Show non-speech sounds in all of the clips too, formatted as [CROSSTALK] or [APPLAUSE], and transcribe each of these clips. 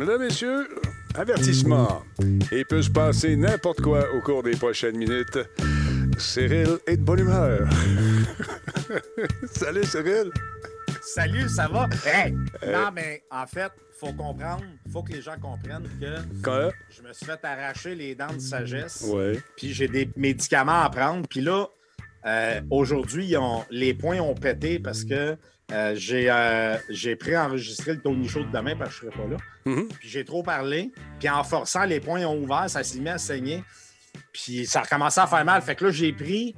Mesdames, Messieurs, avertissement. Il peut se passer n'importe quoi au cours des prochaines minutes. Cyril est de bonne humeur. [LAUGHS] Salut, Cyril. Salut, ça va? Hey! Non, mais en fait, faut comprendre, faut que les gens comprennent que Quoi? je me suis fait arracher les dents de sagesse. Ouais. Puis j'ai des médicaments à prendre. Puis là, euh, aujourd'hui, les points ont pété parce que euh, j'ai euh, j'ai préenregistré le Tony Show de demain parce que je ne serai pas là. Mhm. Puis j'ai trop parlé. Puis en forçant, les points ont ouvert, ça s'est mis à saigner. Puis ça a recommencé à faire mal. Fait que là, j'ai pris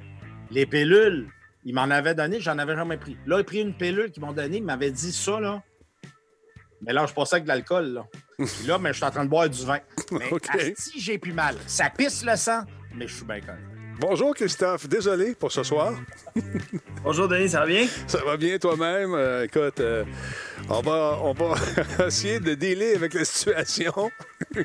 les pilules. Ils m'en avaient donné, j'en avais jamais pris. Là, j'ai pris une pilule qu'ils m'ont donnée, ils m'avaient dit ça, là. Mais là, je passais avec de l'alcool, là. [LAUGHS] Puis là, mais je suis en train de boire du vin. [LAUGHS] Mais OK. si j'ai plus mal. Ça pisse le sang, mais je suis bien correct. Bonjour, Christophe. Désolé pour ce soir. Bonjour Denis, ça va bien? Ça va bien toi-même? Euh, écoute, euh, on va, on va [LAUGHS] essayer de dealer avec la situation. [LAUGHS]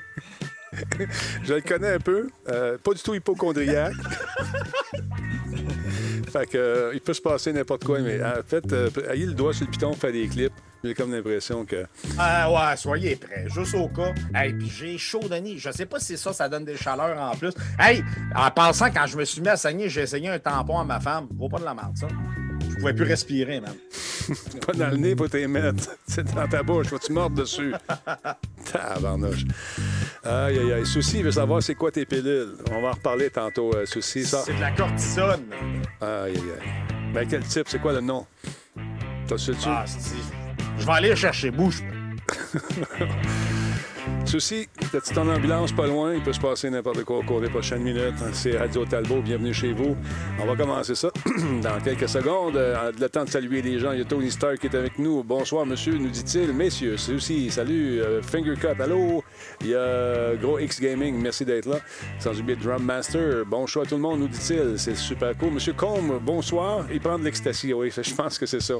Je le connais un peu. euh, pas du tout hypochondriaque. [LAUGHS] fait que, euh, il peut se passer n'importe quoi, mais en fait, euh, ayez le doigt sur le piton, faire des clips. J'ai comme l'impression que. Ah ouais, soyez prêts, juste au cas. Hey, puis j'ai chaud, Denis. Je sais pas si ça, ça donne des chaleurs en plus. Hey, en pensant, quand je me suis mis à saigner, j'ai essayé un tampon à ma femme. Vaut pas de la merde, ça. Je pouvais plus respirer, même. [LAUGHS] Pas dans le nez pour t'y mettre. [LAUGHS] C'est dans ta bouche. Faut que tu mordes dessus. [LAUGHS] Tabarnouche. Aïe, aïe, aïe. Souci, il veut savoir c'est quoi tes pilules? On va en reparler tantôt, euh, Souci. Ça. C'est de la cortisone. Aïe, aïe, aïe. Ben, quel type? C'est quoi le nom? T'as su dessus? Ah, c'est- je vais aller chercher. Bouge. Souci, t'as-tu ton ambulance pas loin? Il peut se passer n'importe quoi au cours des prochaines minutes. C'est Radio Talbot, bienvenue chez vous. On va commencer ça [CLEARS THROAT] dans quelques secondes. Euh, Le temps de saluer les gens. Il y a Tony Stark qui est avec nous. Bonsoir, monsieur, nous dit-il. Messieurs, aussi, salut. Euh, Finger Cut, allô? Il y a Gros X Gaming, merci d'être là. Sans oublier Drum Master. Bon choix à tout le monde, nous dit-il. C'est super cool. Monsieur Combe, bonsoir. Il prend de l'ecstasy, oui, [LAUGHS] je pense que c'est ça.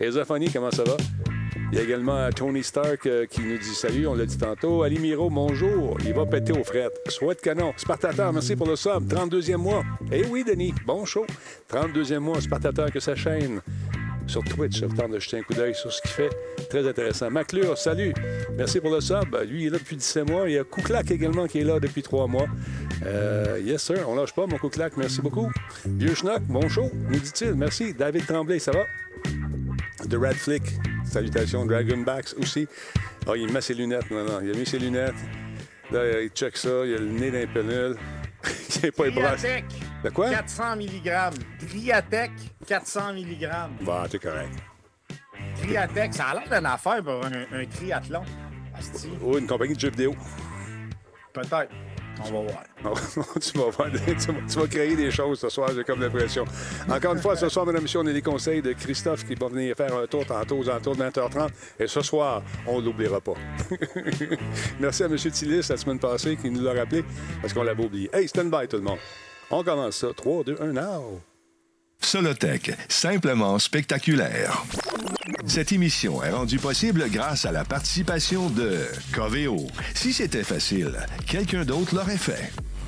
Et Zophonie, comment ça va? Il y a également Tony Stark euh, qui nous dit salut, on l'a dit tantôt. Ali Miro, bonjour. Il va péter aux frettes. Soit de canon. Spartateur, merci pour le sub. 32e mois. Eh oui, Denis, bon show. 32e mois, Spartateur que sa chaîne. Sur Twitch, vous tente de jeter un coup d'œil sur ce qu'il fait. Très intéressant. Maclure, salut. Merci pour le sub. Lui, il est là depuis 17 mois. Il y a Kouklak également qui est là depuis 3 mois. Euh, yes, sir. On lâche pas, mon Kouklak. Merci beaucoup. Vieux Schnock, bon show, nous dit-il. Merci. David Tremblay, ça va? The Red Flick. Salutations, Dragonbacks aussi. Ah, il met ses lunettes maintenant. Il a mis ses lunettes. Là, il check ça. Il a le nez d'un pénule. [LAUGHS] il n'est pas. Triatec, De quoi? 400 mg. Triatec, 400 mg. Bah, t'es correct. Triatec, ça a l'air d'une affaire pour un, un triathlon. Oh, une compagnie de jeux vidéo. Peut-être. On va voir. [LAUGHS] [LAUGHS] tu, vas créer des choses ce soir, j'ai comme l'impression. Encore une fois, ce soir, mesdames et messieurs, on a les conseils de Christophe qui va venir faire un tour tantôt aux alentours de 20h30. Et ce soir, on ne l'oubliera pas. [LAUGHS] Merci à M. Tillis la semaine passée qui nous l'a rappelé parce qu'on l'avait oublié. Hey, stand by tout le monde. On commence ça. 3, 2, 1, now. Solotech, simplement spectaculaire. Cette émission est rendue possible grâce à la participation de Coveo. Si c'était facile, quelqu'un d'autre l'aurait fait.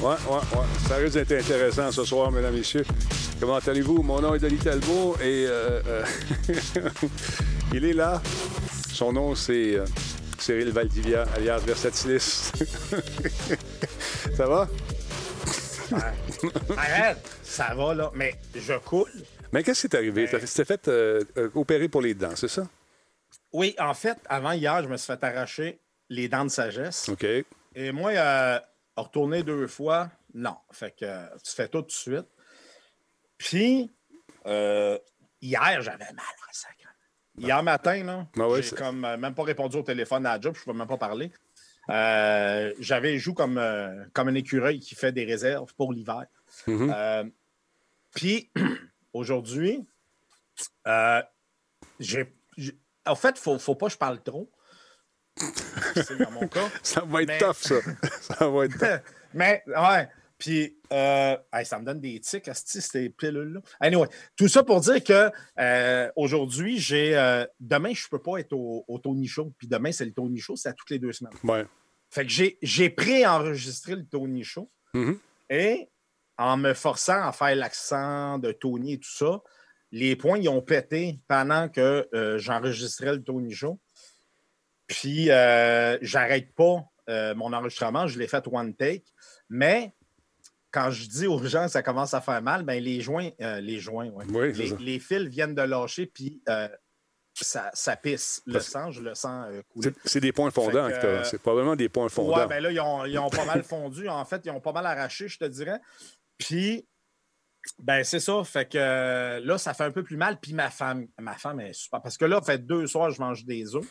Ouais, ouais, ouais. Ça risque d'être intéressant ce soir, mesdames et messieurs. Comment allez-vous? Mon nom est Denis Talbot et euh, euh, [LAUGHS] il est là. Son nom, c'est euh, Cyril Valdivia, alias Versatilis. [LAUGHS] Ça va? Arrête, ça va là, mais je coule. Mais qu'est-ce qui est arrivé? Tu t'es fait opérer pour les dents, c'est ça? Oui, en fait, avant hier, je me suis fait arracher les dents de sagesse. OK. Et moi, euh, retourner deux fois, non. Fait que euh, tu fais tout de suite. Puis, euh, hier, j'avais mal en sacre. Hier matin, là, Ah ouais, j'ai comme euh, même pas répondu au téléphone à la job, je ne pouvais même pas parler. J'avais joué comme, comme un écureuil qui fait des réserves pour l'hiver. Mhm. Euh, Puis, [CLEARS THROAT] aujourd'hui, j'ai, en fait, il faut, faut pas que je parle trop. C'est dans mon cas. [LAUGHS] Ça va être Mais- tough, ça. [LAUGHS] ça va être tough. [LAUGHS] Mais, ouais. Puis, euh, hey, ça me donne des tics, asti, ces pilules-là. Anyway, tout ça pour dire que euh, aujourd'hui, j'ai. euh, demain, je peux pas être au, au Tony Show. Puis demain, c'est le Tony Show, c'est à toutes les deux semaines. Ouais. Fait que j'ai, pré-enregistré le Tony Show. Mhm. Et en me forçant à faire l'accent de Tony et tout ça, les points, ils ont pété pendant que j'enregistrais le Tony Show. Puis, euh, j'arrête pas euh, mon enregistrement. Je l'ai fait one take. Mais quand je dis aux gens que ça commence à faire mal, ben les joints, euh, les joints, ouais. Oui, les, fils viennent de lâcher, puis ça, ça pisse. Le sang, je le sens couler. C'est- des points fondants t'as. C'est probablement des points fondants. Ouais, ben là, ils ont, ils ont pas mal fondu. En fait, ils ont pas mal arraché, je te dirais. Puis, ben, c'est ça. Fait que euh, là, ça fait un peu plus mal. Puis ma femme, ma femme est super. Parce que là, fait deux soirs, je mange des œufs.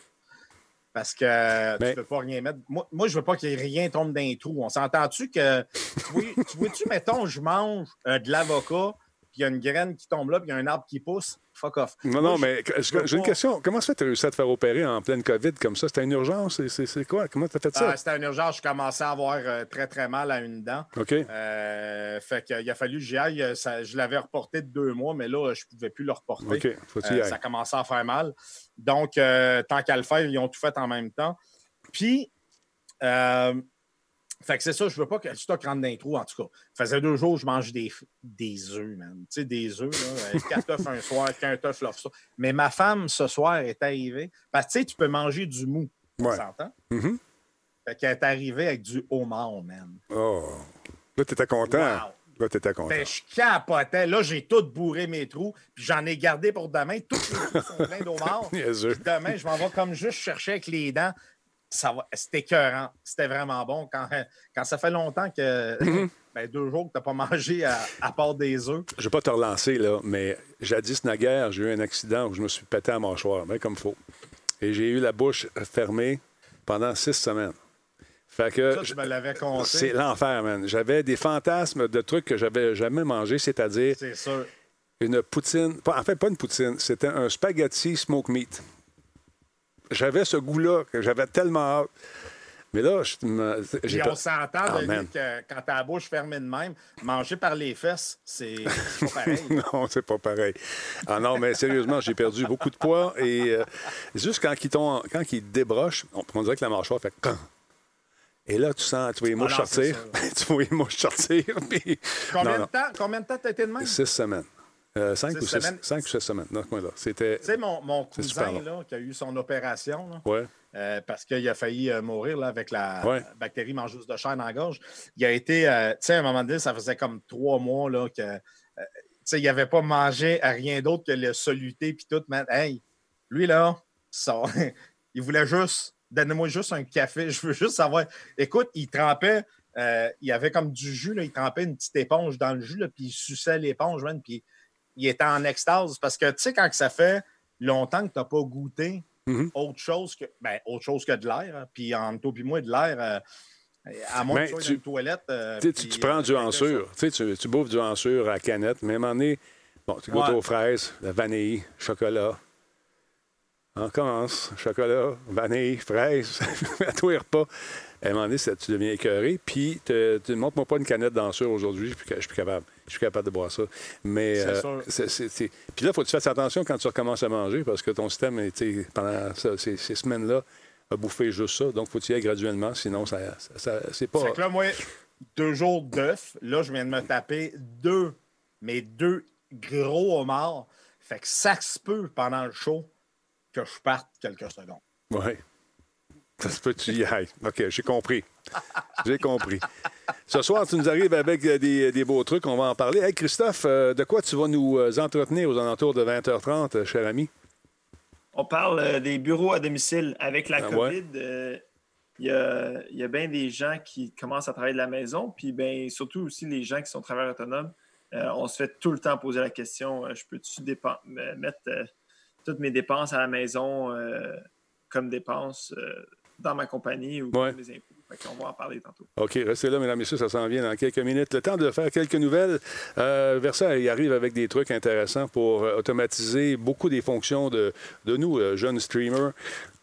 Parce que euh, Mais- tu peux pas rien mettre. Moi, moi je veux pas ait rien tombe dans les trous. On s'entend-tu que. Tu tu vois-tu, mettons, je mange euh, de l'avocat, puis il y a une graine qui tombe là, puis il y a un arbre qui pousse. Fuck off. Non, non, mais j'ai une question. Comment ça fait que tu as réussi à te faire opérer en pleine COVID comme ça? C'était une urgence? C'est- quoi? Comment tu as fait ça? Ah, C'était une urgence. Je commençais à avoir euh, très, très mal à une dent. OK. Euh, fait qu'il a fallu que j'y aille. Euh, je l'avais reporté de deux mois, mais là, je ne pouvais plus le reporter. OK. Ça commençait à faire mal. Donc, tant qu'à le faire, ils ont tout fait en même temps. Puis, fait que c'est ça, je veux pas que le stock rentre dans les trous, en tout cas. Ça faisait deux jours que je mangeais des, des œufs, man. Tu sais, des œufs, là. euh, [LAUGHS] Quatre œufs un soir, qu'un œuf l'autre soir. Mais ma femme, ce soir, est arrivée. Parce que, tu sais, tu peux manger du mou. Ouais. s'entend? Mhm. Fait qu'elle est arrivée avec du homard, man. Oh. Là, tu étais content. Wow. Là, tu étais content. Ben, je capotais. Là, j'ai tout bourré mes trous, puis j'en ai gardé pour demain. Tous les trous sont pleins. [LAUGHS] Niaiseux. Puis demain, je m'en vais comme juste chercher avec les dents. C'était écœurant. C'était vraiment bon. Quand, [LAUGHS] quand ça fait longtemps que. Mm-hmm. [LAUGHS] ben, deux jours que tu n'as pas mangé à, à part des œufs. Je ne vais pas te relancer, là, mais jadis naguère, j'ai eu un accident où je me suis pété à la mâchoire, bien comme il faut. Et j'ai eu la bouche fermée pendant six semaines. Fait que Ça, tu me l'avais c'est l'enfer, man. J'avais des fantasmes de trucs que j'avais jamais mangé, c'est-à-dire C'est sûr. une poutine. en fait, pas une poutine, c'était un spaghetti smoke meat. J'avais ce goût-là que j'avais tellement hâte. Mais là, je me- Puis on s'entend de man. que quand t'as la bouche fermée de même, manger par les fesses, c'est pas pareil. [LAUGHS] Non, c'est pas pareil. Ah non, mais sérieusement, j'ai perdu beaucoup de poids et euh, juste quand ils, quand ils débrochent, on, on dirait que la mâchoire fait Quand Et là, tu sens, tu vois les mouches sortir. [LAUGHS] tu vois les mouches sortir. Puis... Combien, Non. De temps, combien de temps t'as été de même? Six semaines. Euh, cinq, ou six, semaines. cinq ou six semaines, dans ce coin-là. C'était. sais, mon, mon cousin là, qui a eu son opération, là, Ouais. euh, parce qu'il a failli euh, mourir là, avec la Ouais. bactérie mangeuse de chair dans la gorge. Il a été, tu sais, à un moment donné, ça faisait comme trois mois là, que, tu sais, il n'avait pas mangé à rien d'autre que le soluté puis tout. Man, hey, lui là, ça, [LAUGHS] il voulait juste, donnez-moi juste un café. [LAUGHS] Je veux juste savoir. Écoute, il trempait. il avait comme du jus, là, il trempait une petite éponge dans le jus, là, puis il suçait l'éponge, puis il était en extase. Parce que, tu sais, quand ça fait longtemps que tu n'as pas goûté Mhm. autre chose que ben, autre chose que de l'air, hein, puis entre toi et moi, de l'air, euh, à moins Mais que tu sois une toilette. euh, Tu, puis, prends euh, du hansure. Tu, sais, tu, tu bouffes du hansure à la canette, mais à un moment donné, bon, tu goûtes Ouais. aux fraises, la vanille, chocolat. On commence. Chocolat, vanille, fraises, à tous les repas. À un moment donné, ça- tu deviens écœuré. Puis, te- tu ne montres-moi pas une canette d'hansure aujourd'hui, je suis plus- je suis plus capable. Je suis capable de boire ça. Mais, C'est euh, c'est- Puis là, il faut que tu fasses attention quand tu recommences à manger parce que ton système, pendant ces, ces semaines-là, a bouffé juste ça. Donc, il faut que tu y ailles graduellement, sinon, ça, ça- ça- c'est pas. Fait que là, moi, deux jours d'œufs. Là, je viens de me taper deux, mais deux gros homards. Fait que ça se peut pendant le show que je parte quelques secondes. Oui. Ça se peut que tu y ailles. OK, j'ai compris. J'ai compris. Ce soir, tu nous arrives avec euh, des, des beaux trucs. On va en parler. Hey, Christophe, euh, de quoi tu vas nous euh, entretenir aux alentours de 20h30, euh, cher ami? On parle des bureaux à domicile. Avec la Ah COVID, euh, il y a, il y a bien des gens qui commencent à travailler de la maison, puis ben, surtout aussi les gens qui sont travailleurs autonomes. Euh, on se fait tout le temps poser la question euh, je peux-tu mettre toutes mes dépenses à la maison comme dépenses dans ma compagnie ou Ouais. mes impôts? On va en parler tantôt. OK, restez là, mesdames et messieurs, ça s'en vient dans quelques minutes. Le temps de faire quelques nouvelles. Euh, Versa, il arrive avec des trucs intéressants pour euh, automatiser beaucoup des fonctions de, de nous, euh, jeunes streamers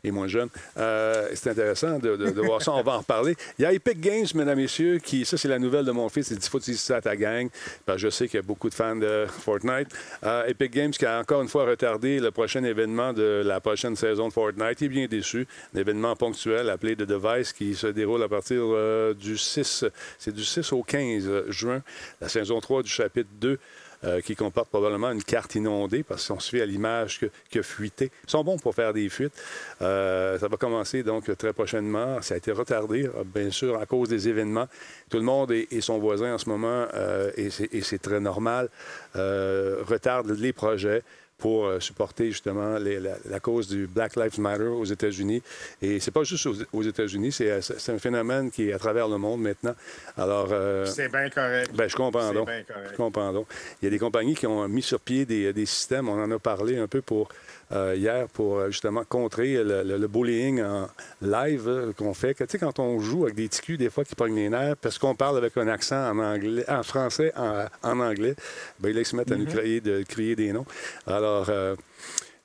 et moins jeunes. Euh, c'est intéressant de, voir ça. On va en reparler. Il y a Epic Games, mesdames messieurs, qui, ça, c'est la nouvelle de mon fils. Il dit faut utiliser ça à ta gang. Parce que je sais qu'il y a beaucoup de fans de Fortnite. Euh, Epic Games qui a encore une fois retardé le prochain événement de la prochaine saison de Fortnite. Il est bien déçu. Un événement ponctuel appelé The Device qui se déroule à partir euh, du 6, c'est du 6 au 15 juin. La saison 3 du chapitre 2 euh, qui comporte probablement une carte inondée, parce qu'on se fait à l'image que, que fuité. Ils sont bons pour faire des fuites. Euh, ça va commencer donc très prochainement. Ça a été retardé, euh, bien sûr, à cause des événements. Tout le monde et, son voisin en ce moment, euh, et c'est- et c'est très normal, euh, retardent les projets pour euh, supporter justement les- la, la cause du Black Lives Matter aux États-Unis. Et c'est pas juste aux, aux États-Unis, c'est euh, c'est un phénomène qui est à travers le monde maintenant. Alors, euh, C'est bien correct. ben, je comprends donc. bien correct. Je comprends donc. Il y a des compagnies qui ont mis sur pied des, des systèmes, on en a parlé un peu pour euh, hier, pour euh, justement contrer le, le- le bullying en live euh, qu'on fait. Que, Tu sais, quand on joue avec des ticus, des fois, qui pognent les nerfs, parce qu'on parle avec un accent en anglais, en français, en, en anglais, ben, là, ils se mettent à nous crier, de, crier des noms. Alors, euh,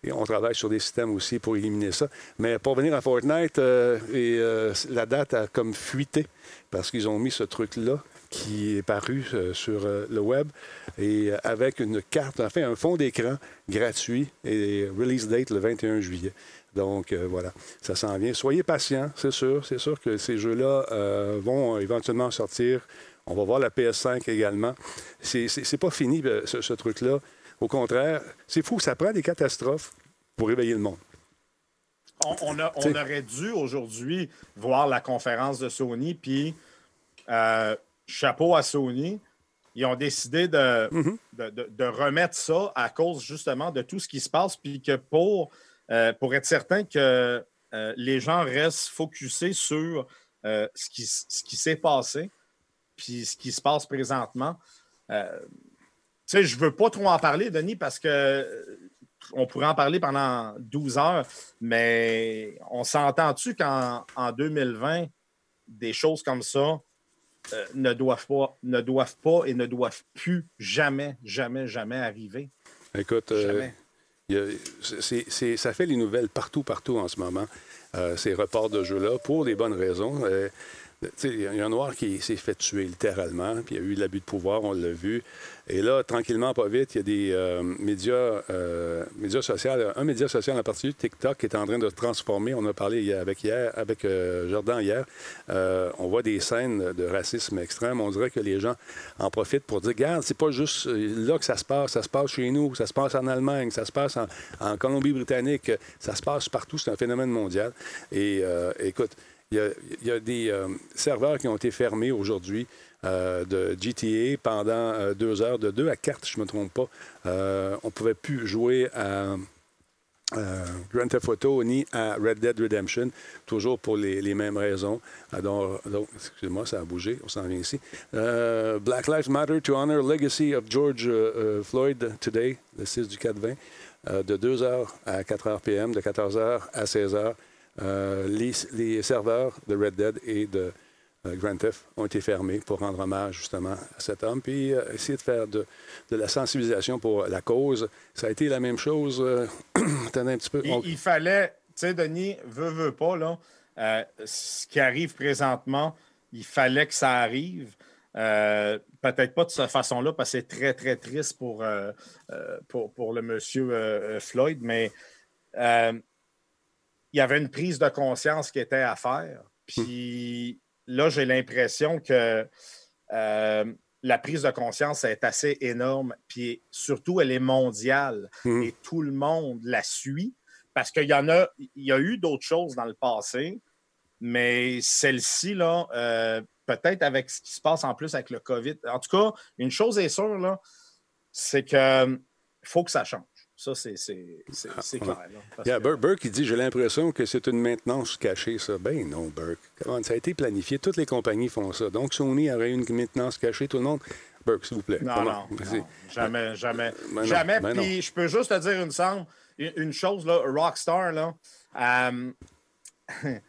et on travaille sur des systèmes aussi pour éliminer ça. Mais pour venir à Fortnite, euh, et, euh, la date a comme fuité parce qu'ils ont mis ce truc-là qui est paru euh, sur euh, le web et euh, avec une carte, enfin un fond d'écran gratuit et release date le 21 juillet. Donc euh, voilà, ça s'en vient. Soyez patients, c'est sûr. C'est sûr que ces jeux-là euh, vont éventuellement sortir. On va voir la PS5 également. C'est pas fini, ce, ce truc-là. Au contraire, c'est fou, ça prend des catastrophes pour réveiller le monde. On, on a- on aurait dû aujourd'hui voir la conférence de Sony, puis euh, chapeau à Sony. Ils ont décidé de, Mhm. de, de- de remettre ça à cause justement de tout ce qui se passe, puis que pour, euh, pour être certain que euh, les gens restent focusés sur euh, ce qui, ce qui s'est passé, puis ce qui se passe présentement. Tu sais, je ne veux pas trop en parler, Denis, parce que on pourrait en parler pendant 12 heures, mais on s'entend-tu qu'en en 2020, des choses comme ça euh, ne, doivent pas, ne doivent pas et ne doivent plus jamais, jamais, jamais arriver? Écoute, euh, ça fait les nouvelles partout, partout en ce moment, euh, ces reports de jeux-là, pour des bonnes raisons. Il y a un noir qui s'est fait tuer littéralement, puis il y a eu de l'abus de pouvoir, on l'a vu. Et là, tranquillement, pas vite, il y a des euh, médias, euh, médias sociaux, un média social en particulier, TikTok, qui est en train de se transformer. On a parlé avec, hier, avec euh, Jordan hier. On voit des scènes de racisme extrême. On dirait que les gens en profitent pour dire, regarde, c'est pas juste là que ça se passe, ça se passe chez nous, ça se passe en Allemagne, ça se passe en, Colombie-Britannique, ça se passe partout, c'est un phénomène mondial. Et écoute, il y a, des euh, serveurs qui ont été fermés aujourd'hui euh, de GTA pendant euh, deux heures, de deux à quatre, je ne me trompe pas. On ne pouvait plus jouer à Grand Theft Auto ni à Red Dead Redemption, toujours pour les, mêmes raisons. Donc, excusez-moi, ça a bougé, on s'en vient ici. Black Lives Matter to honor legacy of George Floyd today, le 6 du 4-20, euh, de 2h à 4h PM, de 14h à 16h. Euh, les, les serveurs de Red Dead et de euh, Grand Theft ont été fermés pour rendre hommage justement à cet homme, puis euh, essayer de faire de, de la sensibilisation pour la cause. Ça a été la même chose. euh, [CLEARS THROAT] attendez un petit peu. Il, On- il fallait, tu sais, Denis, veut, veut pas, là, euh, ce qui arrive présentement, il fallait que ça arrive. Peut-être pas de cette façon-là, parce que c'est très, très triste pour, pour, pour le monsieur Floyd, mais il y avait une prise de conscience qui était à faire. Puis là, j'ai l'impression que euh, la prise de conscience est assez énorme, puis surtout, elle est mondiale Mhm. et tout le monde la suit parce qu'il y en a, il y a eu d'autres choses dans le passé, mais celle-ci, là, euh, peut-être avec ce qui se passe en plus avec le COVID. En tout cas, une chose est sûre, là, c'est qu'il faut que ça change. Ça, c'est c'est- c'est- c'est ouais. clair. parce Yeah, que- Burke, il dit J'ai l'impression que c'est une maintenance cachée, ça. Ben non, Burke. Comment, Ça a été planifié? Toutes les compagnies font ça. Donc, Sony aurait une maintenance cachée. Tout le monde. Burke, s'il vous plaît. Non, non, c'est- non, jamais, jamais. Ben non, jamais. ben. Puis je peux juste te dire une, une- chose, là, Rockstar, là, euh, [LAUGHS]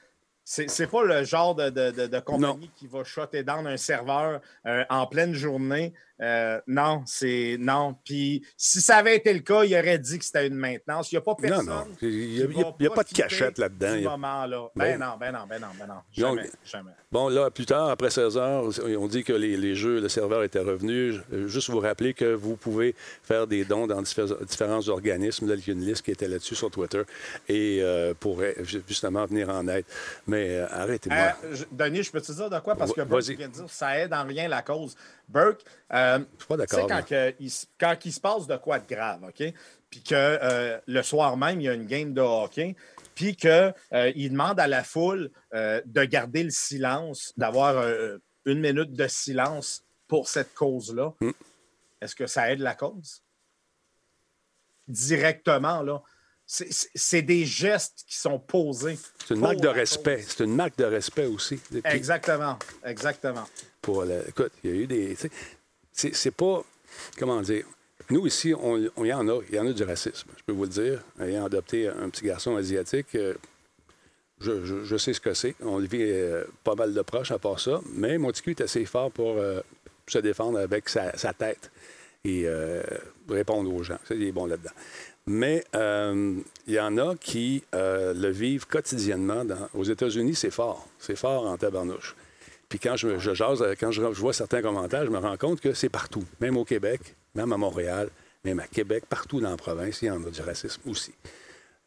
c'est pas le genre de, de, de- de compagnie qui va shotter down un serveur euh, en pleine journée. Euh, non, c'est non. Puis si ça avait été le cas, il aurait dit que c'était une maintenance. Il n'y a pas personne. Non, non. Il n'y a, y a- y pas de cachette là-dedans. a- moment-là. Ben- Ben, non, ben non, ben non, ben non. Donc- Jamais, jamais. Bon, là, plus tard, après 16 heures, on dit que les, les jeux, le serveur était revenu. Je- Juste vous rappeler que vous pouvez faire des dons dans diffé- différents organismes. Là, il y a une liste qui était là-dessus sur Twitter et euh, pourrait justement venir en aide. Mais euh, arrêtez-moi. Euh, Denis, je peux te dire de quoi? Parce que Burke vient de dire ça aide en rien la cause. Burke, euh, Je suis pas d'accord. quand, que il, se- quand il se passe de quoi de grave, OK? Puis que euh, le soir même, il y a une game de hockey, puis qu'il demande à la foule euh, de garder le silence, d'avoir euh, une minute de silence pour cette cause-là. Hmm. Est-ce que ça aide la cause? Directement, là. C'est- des gestes qui sont posés. C'est une marque de respect. C'est une marque de respect aussi. Puis, Exactement, exactement. pour le- écoute, il y a eu des. C'est pas. Comment dire? Nous, ici, on, on- il y en a. Il y en a du racisme. Je peux vous le dire. Ayant adopté un petit garçon asiatique, euh, je, sais ce que c'est. On le vit euh, pas mal de proches à part ça. Mais mon petit cul est assez fort pour euh, se défendre avec sa, tête et répondre aux gens. Il est bon là-dedans. Mais il y en a qui le vivent quotidiennement. dans- aux États-Unis, c'est fort. C'est fort en tabarnouche. Puis quand je, jase, euh, quand je, je vois certains commentaires, je me rends compte que c'est partout. Même au Québec, même à Montréal, même à Québec, partout dans la province, il y en a du racisme aussi.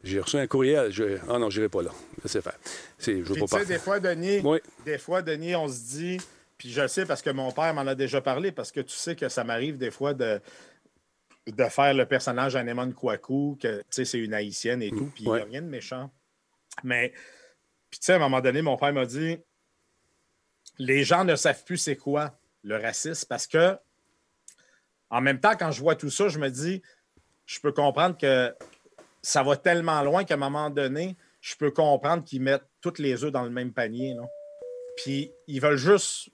J'ai reçu un courriel. Je... Ah non, je n'irai pas là. Laissez faire. C'est, je veux pas tu sais, parler. des fois, Denis, Oui. des fois, Denis, on se dit, puis je le sais parce que mon père m'en a déjà parlé, parce que tu sais que ça m'arrive des fois de, de faire le personnage Anemone Kouakou, que tu sais, c'est une haïtienne et tout, puis il n'y a rien de méchant. Mais, puis tu sais, à un moment donné, mon père m'a dit, les gens ne savent plus c'est quoi le racisme parce que, en même temps, quand je vois tout ça, je me dis, je peux comprendre que ça va tellement loin qu'à un moment donné, je peux comprendre qu'ils mettent tous les œufs dans le même panier. Puis ils veulent juste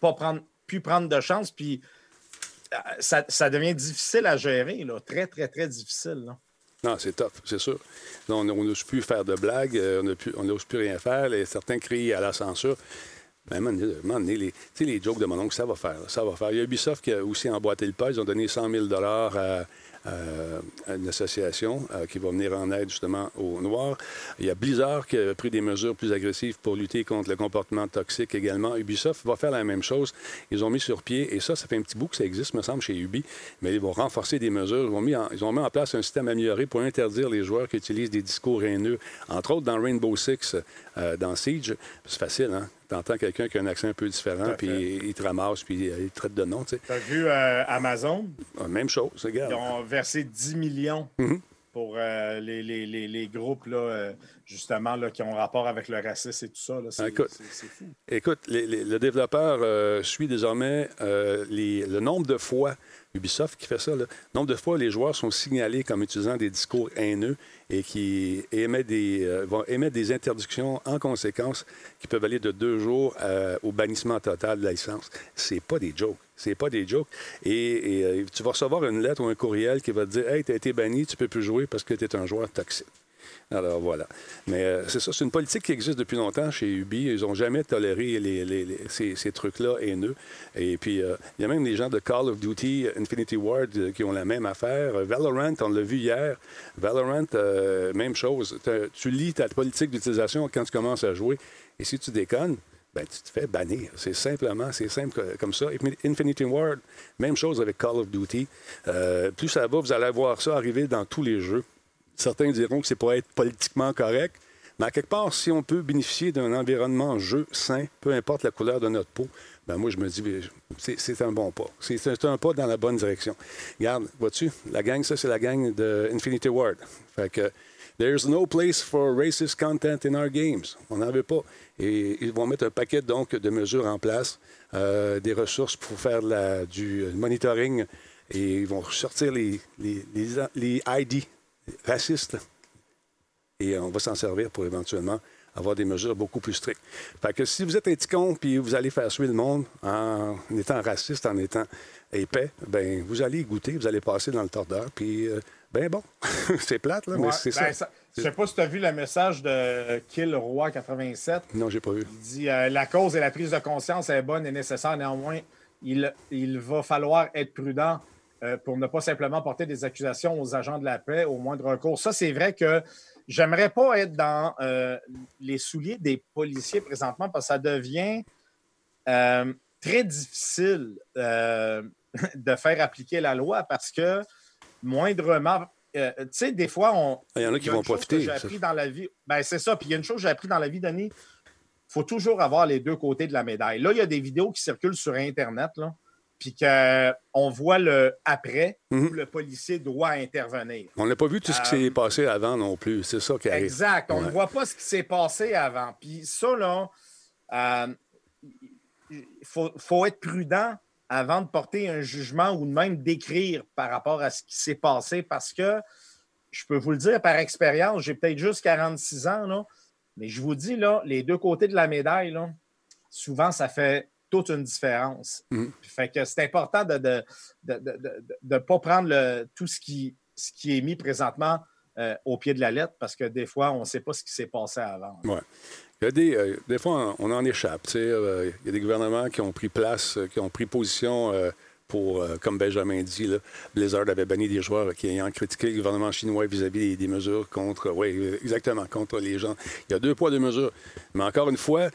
pas prendre, plus prendre de chance. Puis euh, ça, devient difficile à gérer, très, très, très difficile. Non, c'est tough, c'est sûr. On n'ose plus faire de blagues, euh, on n'ose plus rien faire. Les, certains crient à la censure. Mais moment donné, les, les jokes de mon oncle, ça va faire. Ça va faire. Il y a Ubisoft qui a aussi emboîté le pas. Ils ont donné 100 000 à, une association euh, qui va venir en aide justement aux Noirs. Il y a Blizzard qui a pris des mesures plus agressives pour lutter contre le comportement toxique également. Ubisoft va faire la même chose. Ils ont mis sur pied, et ça, ça fait un petit bout que ça existe, me semble, chez Ubi, mais ils vont renforcer des mesures. Ils, mis ils ont mis en place un système amélioré pour interdire les joueurs qui utilisent des discours haineux, entre autres dans Rainbow Six, euh, dans Siege. C'est facile, hein? T'entends quelqu'un qui a un accent un peu différent, puis il te ramasse, puis il te traite de nom, tu as vu euh, Amazon, Ah, Même chose, regarde. ils ont versé 10 millions Mhm. pour euh, les, les- les- les groupes, là, euh, justement, là, qui ont rapport avec le racisme et tout ça. C'est écoute. fou. Le développeur suit désormais les- le nombre de fois, Ubisoft qui fait ça, nombre de fois les joueurs sont signalés comme utilisant des discours haineux et qui des, euh, vont émettre des interdictions en conséquence qui peuvent aller de deux jours euh, au bannissement total de la licence. C'est pas des jokes. C'est pas des jokes. Et, euh, tu vas recevoir une lettre ou un courriel qui va te dire Hey, tu as été banni, tu peux plus jouer parce que tu es un joueur toxique. Alors voilà. Mais euh, c'est ça, c'est une politique qui existe depuis longtemps chez Ubi. Ils n'ont jamais toléré ces, trucs-là haineux. Et puis, euh, il y a même des gens de Call of Duty, Infinity Ward, euh, qui ont la même affaire. Valorant, on l'a vu hier. Valorant, même chose. Tu lis ta politique d'utilisation quand tu commences à jouer. Et si tu déconnes, ben, tu te fais bannir. C'est simplement, c'est simple comme ça. Infinity Ward, même chose avec Call of Duty. Plus ça va, vous allez voir ça arriver dans tous les jeux. Certains diront que c'est pour être politiquement correct, mais à quelque part, si on peut bénéficier d'un environnement jeu sain, peu importe la couleur de notre peau, ben moi, je me dis, ben, c'est un bon pas. C'est un pas dans la bonne direction. Regarde, vois-tu, la gang, ça, c'est la gang de Infinity Ward. Fait que, there's no place for racist content in our games. On n'en veut pas. Et ils vont mettre un paquet, donc, de mesures en place, euh, des ressources pour faire du monitoring, et ils vont sortir les, les, les, les ID racistes. et on va s'en servir pour éventuellement avoir des mesures beaucoup plus strictes. Fait que si vous êtes un petit con puis vous allez faire suer le monde en étant raciste, en étant épais, ben vous allez goûter, vous allez passer dans le tordeur, puis euh, ben bon, [LAUGHS] c'est plate, là, mais c'est ben, ça. ça- Je sais pas si tu as vu le message de Kill Roi 87. Non, j'ai pas vu. Il dit euh, La cause et la prise de conscience est bonne et nécessaire. Néanmoins, il, il va falloir être prudent euh, pour ne pas simplement porter des accusations aux agents de la paix au moindre recours. Ça, c'est vrai que j'aimerais pas être dans euh, les souliers des policiers présentement parce que ça devient euh, très difficile [LAUGHS] de faire appliquer la loi parce que moindrement. tu sais, des fois, on. Il y en a qui vont profiter, J'ai appris dans la vie. Ben, c'est ça. Puis il y a une chose que j'ai appris dans la vie, Denis. Il faut toujours avoir les deux côtés de la médaille. Là, il y a des vidéos qui circulent sur Internet, là, puis qu'on voit le après Mhm. où le policier doit intervenir. On n'a pas vu tout ce qui Euh, s'est passé avant non plus. C'est ça qui arrive. Exact. On Ouais. ne voit pas ce qui s'est passé avant. Puis ça, là, euh, il faut, faut être prudent avant de porter un jugement ou de même d'écrire par rapport à ce qui s'est passé parce que je peux vous le dire par expérience, j'ai peut-être juste 46 ans, là, mais je vous dis, là, les deux côtés de la médaille, là, souvent, ça fait toute une différence. Fait que c'est important de ne de, de, de- de- de pas prendre le, tout ce qui, ce qui est mis présentement euh, au pied de la lettre parce que des fois, on ne sait pas ce qui s'est passé avant. Ouais. Il y a des, euh, des fois, on en échappe. euh, il y a des gouvernements qui ont pris place, euh, qui ont pris position pour, euh, comme Benjamin dit, là, Blizzard avait banni des joueurs qui ayant critiqué le gouvernement chinois vis-à-vis des, des mesures contre, oui, exactement, contre les gens. Il y a deux poids, deux mesures. Mais encore une fois,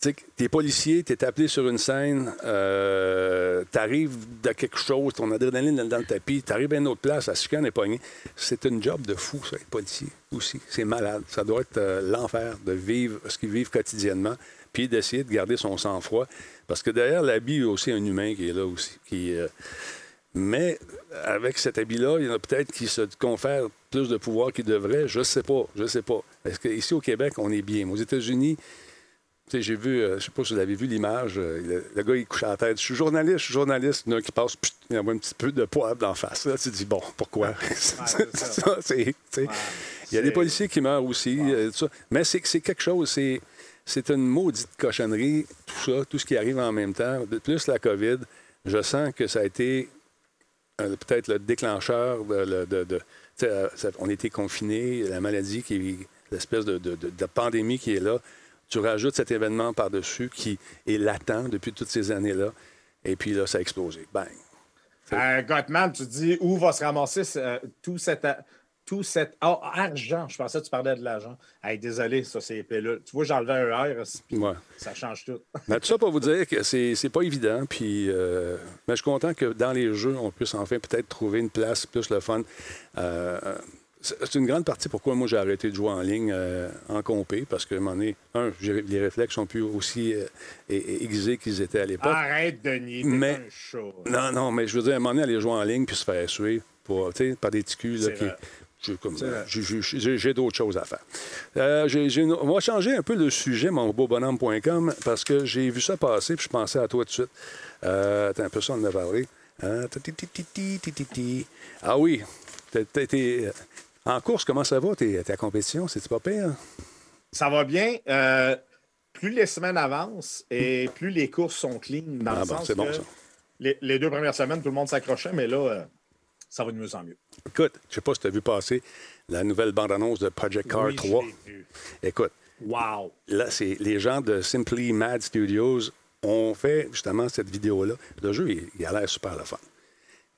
t'es policier, t'es appelé sur une scène, euh, t'arrives de quelque chose, ton adrénaline est dans le tapis, t'arrives à une autre place, la chicane est pognée. C'est une job de fou, ça, être policier aussi. C'est malade. Ça doit être euh, l'enfer de vivre ce qu'ils vivent quotidiennement, puis d'essayer de garder son sang-froid. Parce que derrière l'habit, il y a aussi un humain qui est là aussi. Euh, mais avec cet habit-là, il y en a peut-être qui se confèrent plus de pouvoir qu'ils devraient. Je sais pas. Je sais pas. Parce qu'ici au Québec, on est bien? Aux États-Unis, j'ai vu, euh, je sais pas si vous avez vu l'image, euh, le, le gars, il couche à la tête. Je suis journaliste, je suis journaliste. Il y en a un qui passe, il envoie un petit peu de poivre d'en face. Là, tu te dis, bon, pourquoi? [LAUGHS] Ouais, Il y a des policiers qui meurent aussi. euh, tout ça. Mais c'est quelque chose, c'est c'est une maudite cochonnerie, tout ça, tout ce qui arrive en même temps. De plus la COVID, je sens que ça a été euh, peut-être le déclencheur de. ça- on était confinés, la maladie, qui l'espèce de pandémie qui est là. Tu rajoutes cet événement par-dessus qui est latent depuis toutes ces années-là. Et puis là, ça a explosé. Bang. Euh, Gottman, tu dis où va se ramasser ce- tout cet, tout cet argent? Je pensais que tu parlais de l'argent. Hey, désolé, ça, c'est pilule. Tu vois, j'enlevais un R, Ouais. ça change tout. [LAUGHS] Mais tout ça pour vous dire que c'est, c'est pas évident. Puis, euh, mais je suis content que dans les jeux, on puisse enfin peut-être trouver une place plus le fun. C'est une grande partie pourquoi moi j'ai arrêté de jouer en ligne euh, en compé, parce que m'en est un, les réflexes sont plus aussi euh, aiguisés qu'ils étaient à l'époque. Arrête de nier, mais un. Non, non, mais je veux dire, à un moment donné, aller jouer en ligne puis se faire suer pour, par des ticus qui, j'ai d'autres choses à faire. Euh, on va changer un peu le sujet, mon beau bonhomme.com, parce que j'ai vu ça passer puis je pensais à toi tout de suite. Euh, T'as un peu ça, on en a parlé. Hein, ah oui, t'as été en course, comment ça va, tes- ta compétition? C'est-tu pas pire? Ça va bien. Euh, plus les semaines avancent et plus les courses sont clean, dans Ah le bon, sens c'est bon, que ça. Les, les deux premières semaines, tout le monde s'accrochait, mais là, euh, ça va de mieux en mieux. Écoute, je sais pas si tu as vu passer la nouvelle bande-annonce de Project Car Oui, je 3. l'ai vu. Écoute, Wow! là, c'est les gens de Simply Mad Studios ont fait justement cette vidéo-là. Le jeu, il, il a l'air super le fun.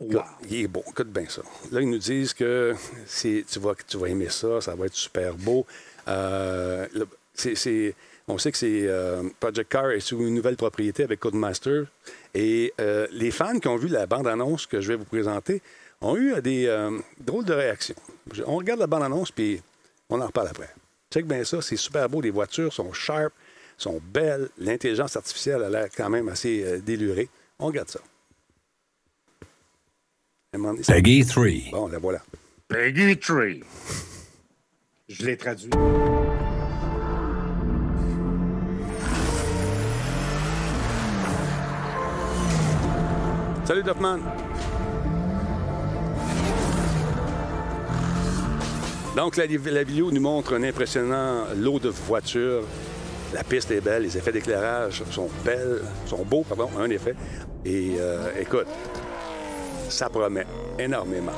Wow. Il est beau, écoute bien ça. Là, ils nous disent que tu, vas, tu vas aimer ça, ça va être super beau. Euh, on sait que c'est euh, Project Car est sous une nouvelle propriété avec Codemaster. Et euh, les fans qui ont vu la bande-annonce que je vais vous présenter ont eu euh, des drôles de réactions. On regarde la bande-annonce, puis on en reparle après. Check bien ça, c'est super beau. Les voitures sont sharp, sont belles. L'intelligence artificielle a l'air quand même assez délurée. On regarde ça. Peggy 3. Bon, la voilà. Peggy Tree. Je l'ai traduit. Salut, Duffman. Donc, la, la vidéo nous montre un impressionnant lot de voitures. La piste est belle, les effets d'éclairage sont belles, sont beaux, pardon, un effet. Et euh, écoute, ça promet énormément.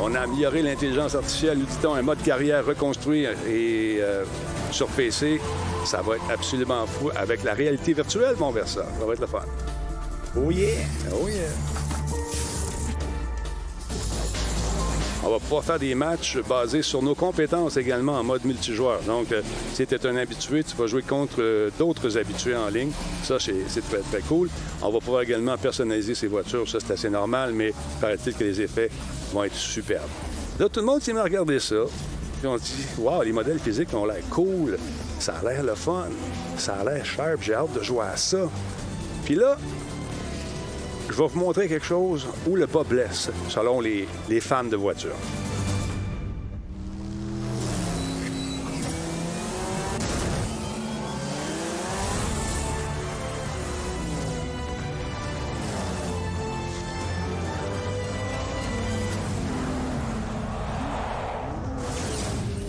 On a amélioré l'intelligence artificielle, nous dit-on, un mode carrière reconstruit et euh, sur PC. Ça va être absolument fou. Avec la réalité virtuelle, mon Versa. Ça va être le fun. Oh yeah! Oh yeah! On va pouvoir faire des matchs basés sur nos compétences également en mode multijoueur. Donc, euh, si tu es un habitué, tu vas jouer contre euh, d'autres habitués en ligne. Ça, c'est très, très cool. On va pouvoir également personnaliser ces voitures. Ça, c'est assez normal, mais paraît-il que les effets vont être superbes. Là, tout le monde s'est mis à regarder ça. Puis on dit, waouh, les modèles physiques ont l'air cool. Ça a l'air le fun. Ça a l'air sharp. J'ai hâte de jouer à ça. Puis là, je vais vous montrer quelque chose où le bas blesse, selon les, les fans de voitures.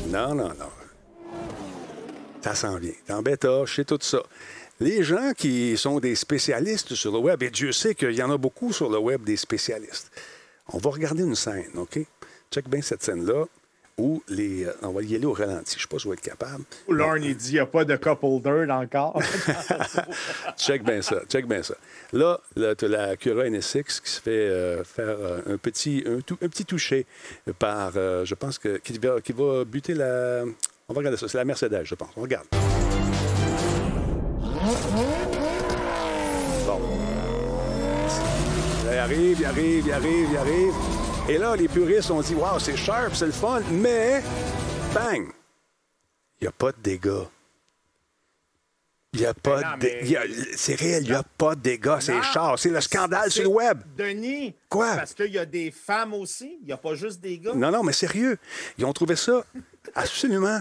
Non, non, non. Ça s'en vient. T'es bêta, je sais tout ça. Les gens qui sont des spécialistes sur le web, et Dieu sait qu'il y en a beaucoup sur le web des spécialistes. On va regarder une scène, OK? Check bien cette scène-là où les. euh, On va y aller au ralenti. Je ne sais pas si je vais être capable. Lorne, il dit il n'y a pas de cup holder encore. [LAUGHS] Check bien ça, check bien ça. Là, là tu as la Cura NSX qui se fait euh, faire euh, un, petit, un, tout- un petit toucher par, euh, je pense, que, qui, va, qui va buter la... On va regarder ça, c'est la Mercedes, je pense. On regarde. Bon. Il arrive, il arrive, il arrive, il arrive. Et là, les puristes ont dit, waouh, c'est sharp, c'est le fun, mais, bang, il n'y a pas de dégâts. Il n'y a pas de. mais- C'est réel, il n'y a pas de dégâts, c'est Non, char. C'est le scandale sur le web. Denis. Quoi? Parce qu'il y a des femmes aussi. Il n'y a pas juste des gars. Non, non, mais sérieux. Ils ont trouvé ça absolument.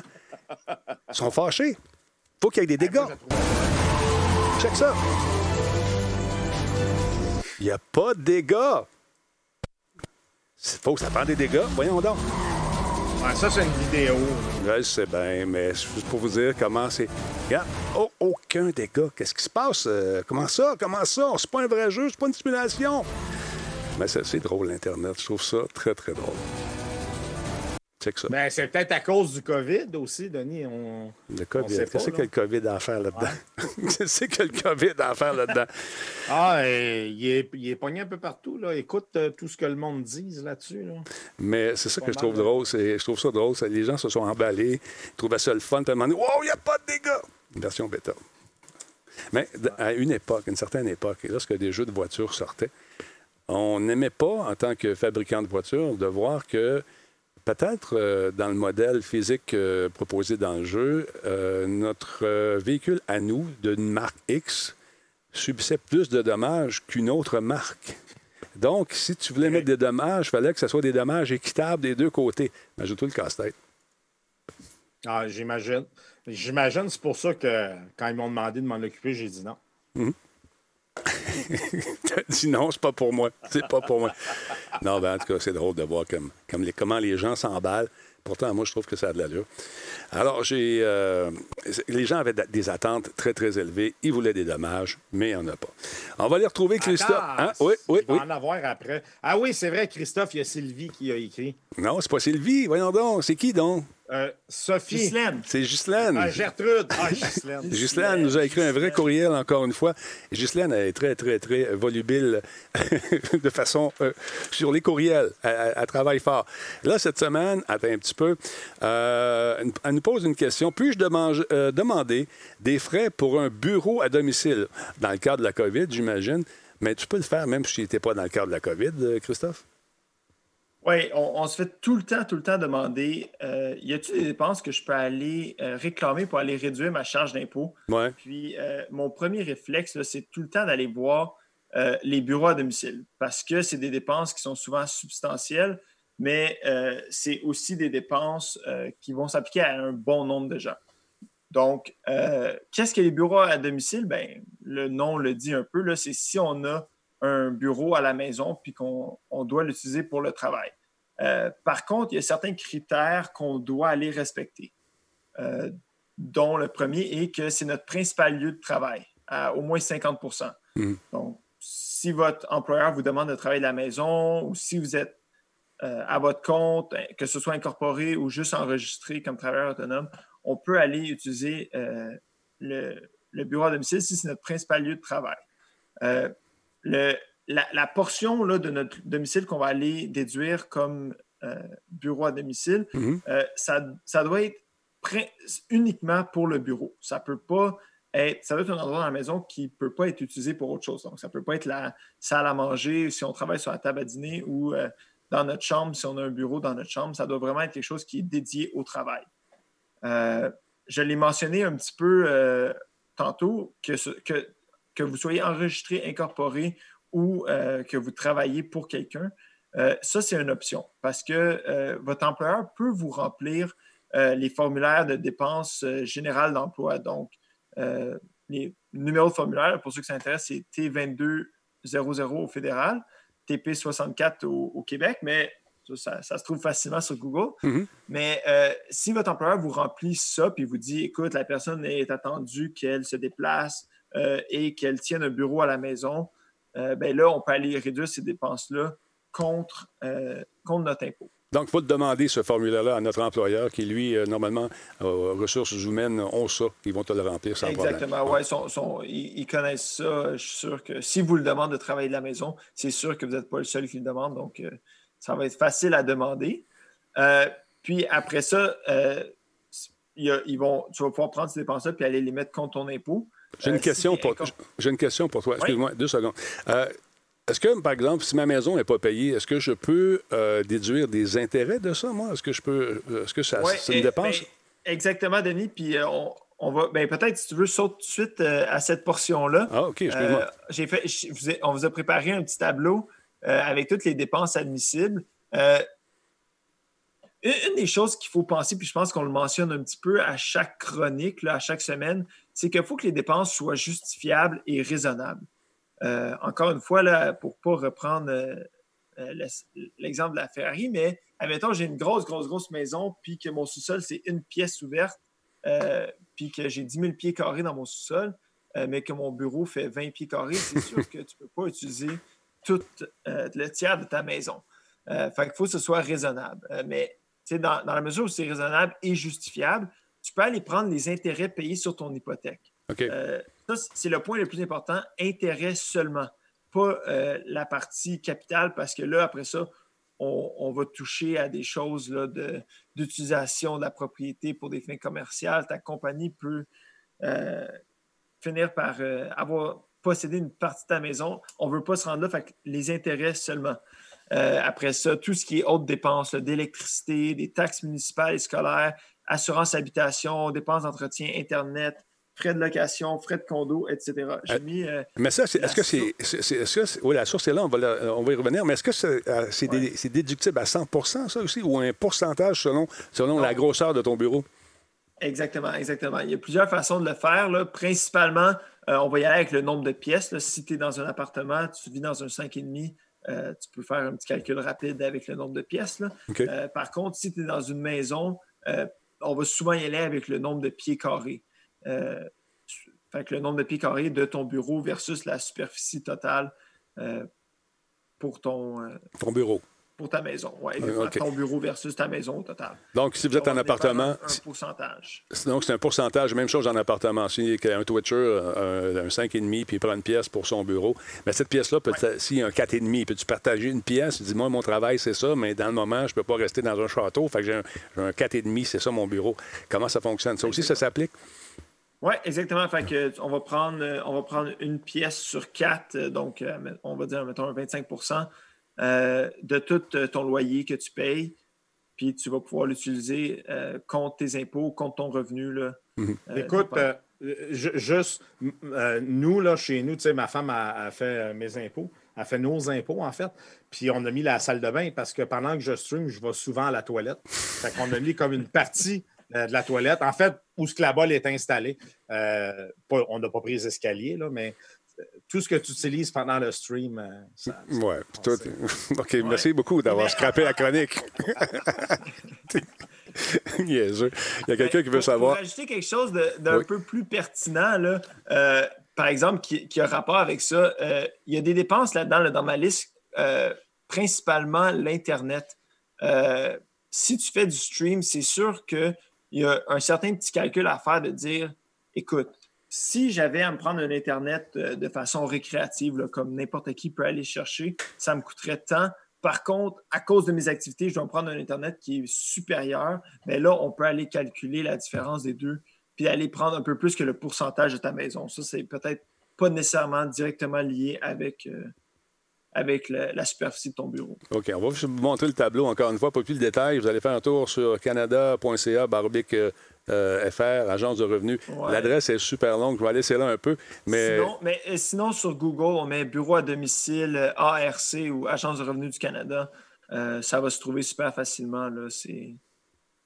Ils sont fâchés. faut qu'il y ait des dégâts. Moi, Check ça. Il n'y a pas de dégâts. Faut que ça prend des dégâts. Voyons donc. Ouais, ça, c'est une vidéo. Je sais bien, mais c'est juste pour vous dire comment c'est. Regarde, oh, aucun dégât. Qu'est-ce qui se passe? Euh, comment ça? Comment ça? C'est pas un vrai jeu, c'est pas une simulation. Mais c'est c'est drôle, l'Internet. Je trouve ça très, très drôle. Ben, c'est peut-être à cause du COVID aussi, Denis. On... Le COVID. [LAUGHS] Qu'est-ce que le COVID a à faire là-dedans? Qu'est-ce que le COVID a à faire là-dedans? Ah, euh, il, est, il est pogné un peu partout. Là. Écoute euh, tout ce que le monde dise là-dessus. Là. Mais c'est ça que je trouve drôle. Je trouve ça drôle. c'est- Les gens se sont emballés, ils trouvaient ça le fun. Donné, wow, il n'y a pas de dégâts! Une version bêta. Mais à une époque, une certaine époque, lorsque des jeux de voitures sortaient, on n'aimait pas, en tant que fabricant de voitures, de voir que peut-être euh, dans le modèle physique euh, proposé dans le jeu, euh, notre véhicule à nous, d'une marque X, subissait plus de dommages qu'une autre marque. Donc, si tu voulais mettre des dommages, il fallait que ce soit des dommages équitables des deux côtés. Imagine-toi le casse-tête. Ah, j'imagine. J'imagine, c'est pour ça que quand ils m'ont demandé de m'en occuper, j'ai dit non. [LAUGHS] T'as dit non, c'est pas pour moi. C'est pas pour moi. Non, ben, en tout cas, c'est drôle de voir comme, comme les, comment les gens s'emballent. Pourtant, moi, je trouve que ça a de l'allure. Alors, j'ai. euh, les gens avaient des attentes très, très élevées. Ils voulaient des dommages, mais il n'y en a pas. On va les retrouver, Christophe. Hein? Oui, oui, il va oui. en avoir après. Ah oui, c'est vrai, Christophe, il y a Sylvie qui a écrit. Non, c'est pas Sylvie. Voyons donc. C'est qui donc? Euh, Sophie. C'est Ghislaine. Ah, Gertrude. Ah, Ghislaine. [LAUGHS] Ghislaine nous a écrit un vrai courriel, encore une fois. Ghislaine elle est très, très, très volubile [LAUGHS] de façon euh, sur les courriels. Elle, elle- elle travaille fort. Là, cette semaine, attends un petit peu, euh, elle nous pose une question. Puis-je demange- euh, demander des frais pour un bureau à domicile? Dans le cadre de la COVID, j'imagine. Mais tu peux le faire même si tu n'étais pas dans le cadre de la COVID, Christophe? Oui, on, on se fait tout le temps, tout le temps demander euh, y a-t-il des dépenses que je peux aller euh, réclamer pour aller réduire ma charge d'impôt? Oui. Puis, euh, mon premier réflexe, c'est tout le temps d'aller voir les bureaux à domicile parce que c'est des dépenses qui sont souvent substantielles, mais c'est aussi des dépenses qui vont s'appliquer à un bon nombre de gens. Donc, qu'est-ce que les bureaux à domicile? Ben, le nom le dit un peu, c'est si on a un bureau à la maison puis qu'on on doit l'utiliser pour le travail. Par contre, il y a certains critères qu'on doit aller respecter, dont le premier est que c'est notre principal lieu de travail, à au moins 50% mmh. Donc, si votre employeur vous demande de travailler de la maison ou si vous êtes euh, à votre compte, hein, que ce soit incorporé ou juste enregistré comme travailleur autonome, on peut aller utiliser euh, le, bureau à domicile si c'est notre principal lieu de travail. Euh, la, portion là, de notre domicile qu'on va aller déduire comme bureau à domicile, mm-hmm. ça, ça, doit être uniquement pour le bureau. Ça ne peut pas ça doit être un endroit dans la maison qui ne peut pas être utilisé pour autre chose. Donc, ça ne peut pas être la salle à manger si on travaille sur la table à dîner ou euh, dans notre chambre si on a un bureau dans notre chambre. Ça doit vraiment être quelque chose qui est dédié au travail. Euh, je l'ai mentionné un petit peu euh, tantôt, que, que, que, vous soyez enregistré, incorporé ou que vous travaillez pour quelqu'un, ça, c'est une option parce que votre employeur peut vous remplir les formulaires de dépenses générales d'emploi. Donc, euh, les numéros de formulaire, pour ceux qui s'intéressent, c'est T2200 au fédéral, TP64 au, Québec, mais ça, se trouve facilement sur Google. Mm-hmm. Mais euh, si votre employeur vous remplit ça, puis vous dit, écoute, la personne est attendue qu'elle se déplace euh, et qu'elle tienne un bureau à la maison, ben là, on peut aller réduire ces dépenses-là contre, contre notre impôt. Donc, il faut demander ce formulaire-là à notre employeur qui, lui, euh, normalement, aux ressources humaines, ont ça. Ils vont te le remplir sans Exactement, problème. Exactement, oui. Ils, connaissent ça. Je suis sûr que si vous le demandez de travailler de la maison, c'est sûr que vous n'êtes pas le seul qui le demande. Donc, euh, ça va être facile à demander. Euh, puis après ça, ils vont, tu vas pouvoir prendre ces dépenses-là puis aller les mettre contre ton impôt. J'ai une, question pour, j'ai une question pour toi. Excuse-moi, deux secondes. Est-ce que, par exemple, si ma maison n'est pas payée, est-ce que je peux euh, déduire des intérêts de ça, moi? Est-ce que je peux. Euh, est-ce que ça, c'est une dépense? Ben, exactement, Denis. Puis euh, on, va. Ben, peut-être, si tu veux, saute tout de suite à cette portion-là. Ah, OK, excuse-moi. j'ai fait, on vous a préparé un petit tableau avec toutes les dépenses admissibles. Une, des choses qu'il faut penser, puis je pense qu'on le mentionne un petit peu à chaque chronique, à chaque semaine, c'est qu'il faut que les dépenses soient justifiables et raisonnables. Euh, encore une fois, pour ne pas reprendre euh, euh, l'exemple de la Ferrari, mais admettons, j'ai une grosse, grosse, grosse maison, puis que mon sous-sol, c'est une pièce ouverte, puis que j'ai 10 000 pieds carrés dans mon sous-sol, mais que mon bureau fait 20 pieds carrés, c'est sûr que tu ne peux pas utiliser tout le tiers de ta maison. fait qu'il faut que ce soit raisonnable. mais dans la mesure où c'est raisonnable et justifiable, tu peux aller prendre les intérêts payés sur ton hypothèque. Euh, ça, c'est le point le plus important. Intérêt seulement, pas euh, la partie capitale, parce que là, après ça, on, va toucher à des choses d'utilisation de, la propriété pour des fins commerciales. Ta compagnie peut euh, finir par avoir possédé une partie de ta maison. On ne veut pas se rendre là, fait les intérêts seulement. après ça, tout ce qui est autres dépenses, d'électricité, des taxes municipales et scolaires, assurance habitation, dépenses d'entretien, Internet, frais de location, frais de condo, etc. J'ai euh, mis. Euh, mais ça, est-ce que c'est. Est, oui, la source est là, on va, on va y revenir, mais est-ce que c'est euh, déductible à 100% ça aussi, ou un pourcentage selon, selon la grosseur de ton bureau? Exactement, exactement. Il y a plusieurs façons de le faire. Là. Principalement, on va y aller avec le nombre de pièces. Si tu es dans un appartement, tu vis dans un 5,5, euh, tu peux faire un petit calcul rapide avec le nombre de pièces. Là. par contre, si tu es dans une maison, on va souvent y aller avec le nombre de pieds carrés. Euh, fait le nombre de pieds carrés de ton bureau versus la superficie totale euh, pour ton, euh, ton bureau. Pour ta maison, oui. Ton bureau versus ta maison au total. Donc, si vous êtes en appartement. Un, pourcentage. Donc, c'est un pourcentage, même chose en appartement. Si un Twitcher, un, un 5,5, puis il prend une pièce pour son bureau, mais cette pièce-là, s'il y a un 4,5, peux-tu partager une pièce? Dis-moi, mon travail, c'est ça, mais dans le moment, je ne peux pas rester dans un château. Fait que j'ai un, un 4,5, c'est ça mon bureau. Comment ça fonctionne? Ça aussi, ça s'applique? Oui, exactement. Fait que, on, va prendre, euh, on va prendre une pièce sur quatre, euh, donc euh, on va dire, mettons, 25 de tout ton loyer que tu payes, puis tu vas pouvoir l'utiliser contre tes impôts, contre ton revenu. Là, mhm. Écoute, juste, nous, là, chez nous, tu sais, ma femme a, fait mes impôts, a fait nos impôts, en fait, puis on a mis la salle de bain parce que pendant que je stream, je vais souvent à la toilette. Fait qu'on a mis comme une partie euh, de la toilette. En fait, où ce que la balle est installée. Euh, on n'a pas pris les escaliers, là, mais tout ce que tu utilises pendant le stream. euh, ça- Ouais, tout- [LAUGHS] OK, merci beaucoup d'avoir scrappé la chronique. [LAUGHS] [LAUGHS] Niaiseux. Il y a quelqu'un qui veut savoir. Pour ajouter quelque chose d'un Oui. peu plus pertinent, là, euh, par exemple, qui, qui a rapport avec ça, euh, il y a des dépenses là-dedans, là, dans ma liste, euh, principalement l'Internet. Si tu fais du stream, c'est sûr qu'il y a un certain petit calcul à faire de dire, écoute, si j'avais à me prendre un Internet euh, de façon récréative, comme n'importe qui peut aller chercher, ça me coûterait tant. Par contre, à cause de mes activités, je dois me prendre un Internet qui est supérieur. Mais là, on peut aller calculer la différence des deux, puis aller prendre un peu plus que le pourcentage de ta maison. Ça, c'est peut-être pas nécessairement directement lié avec, euh, avec la superficie de ton bureau. OK, on va vous montrer le tableau encore une fois, pas plus le détail. Vous allez faire un tour sur canada.ca, barbic euh, FR, agence de revenus. Ouais. L'adresse est super longue, je vais laisser là un peu, mais Sinon, mais, euh, sinon, sur Google, on met bureau à domicile, euh, ARC ou Agence de revenus du Canada. Euh, ça va se trouver super facilement. Là.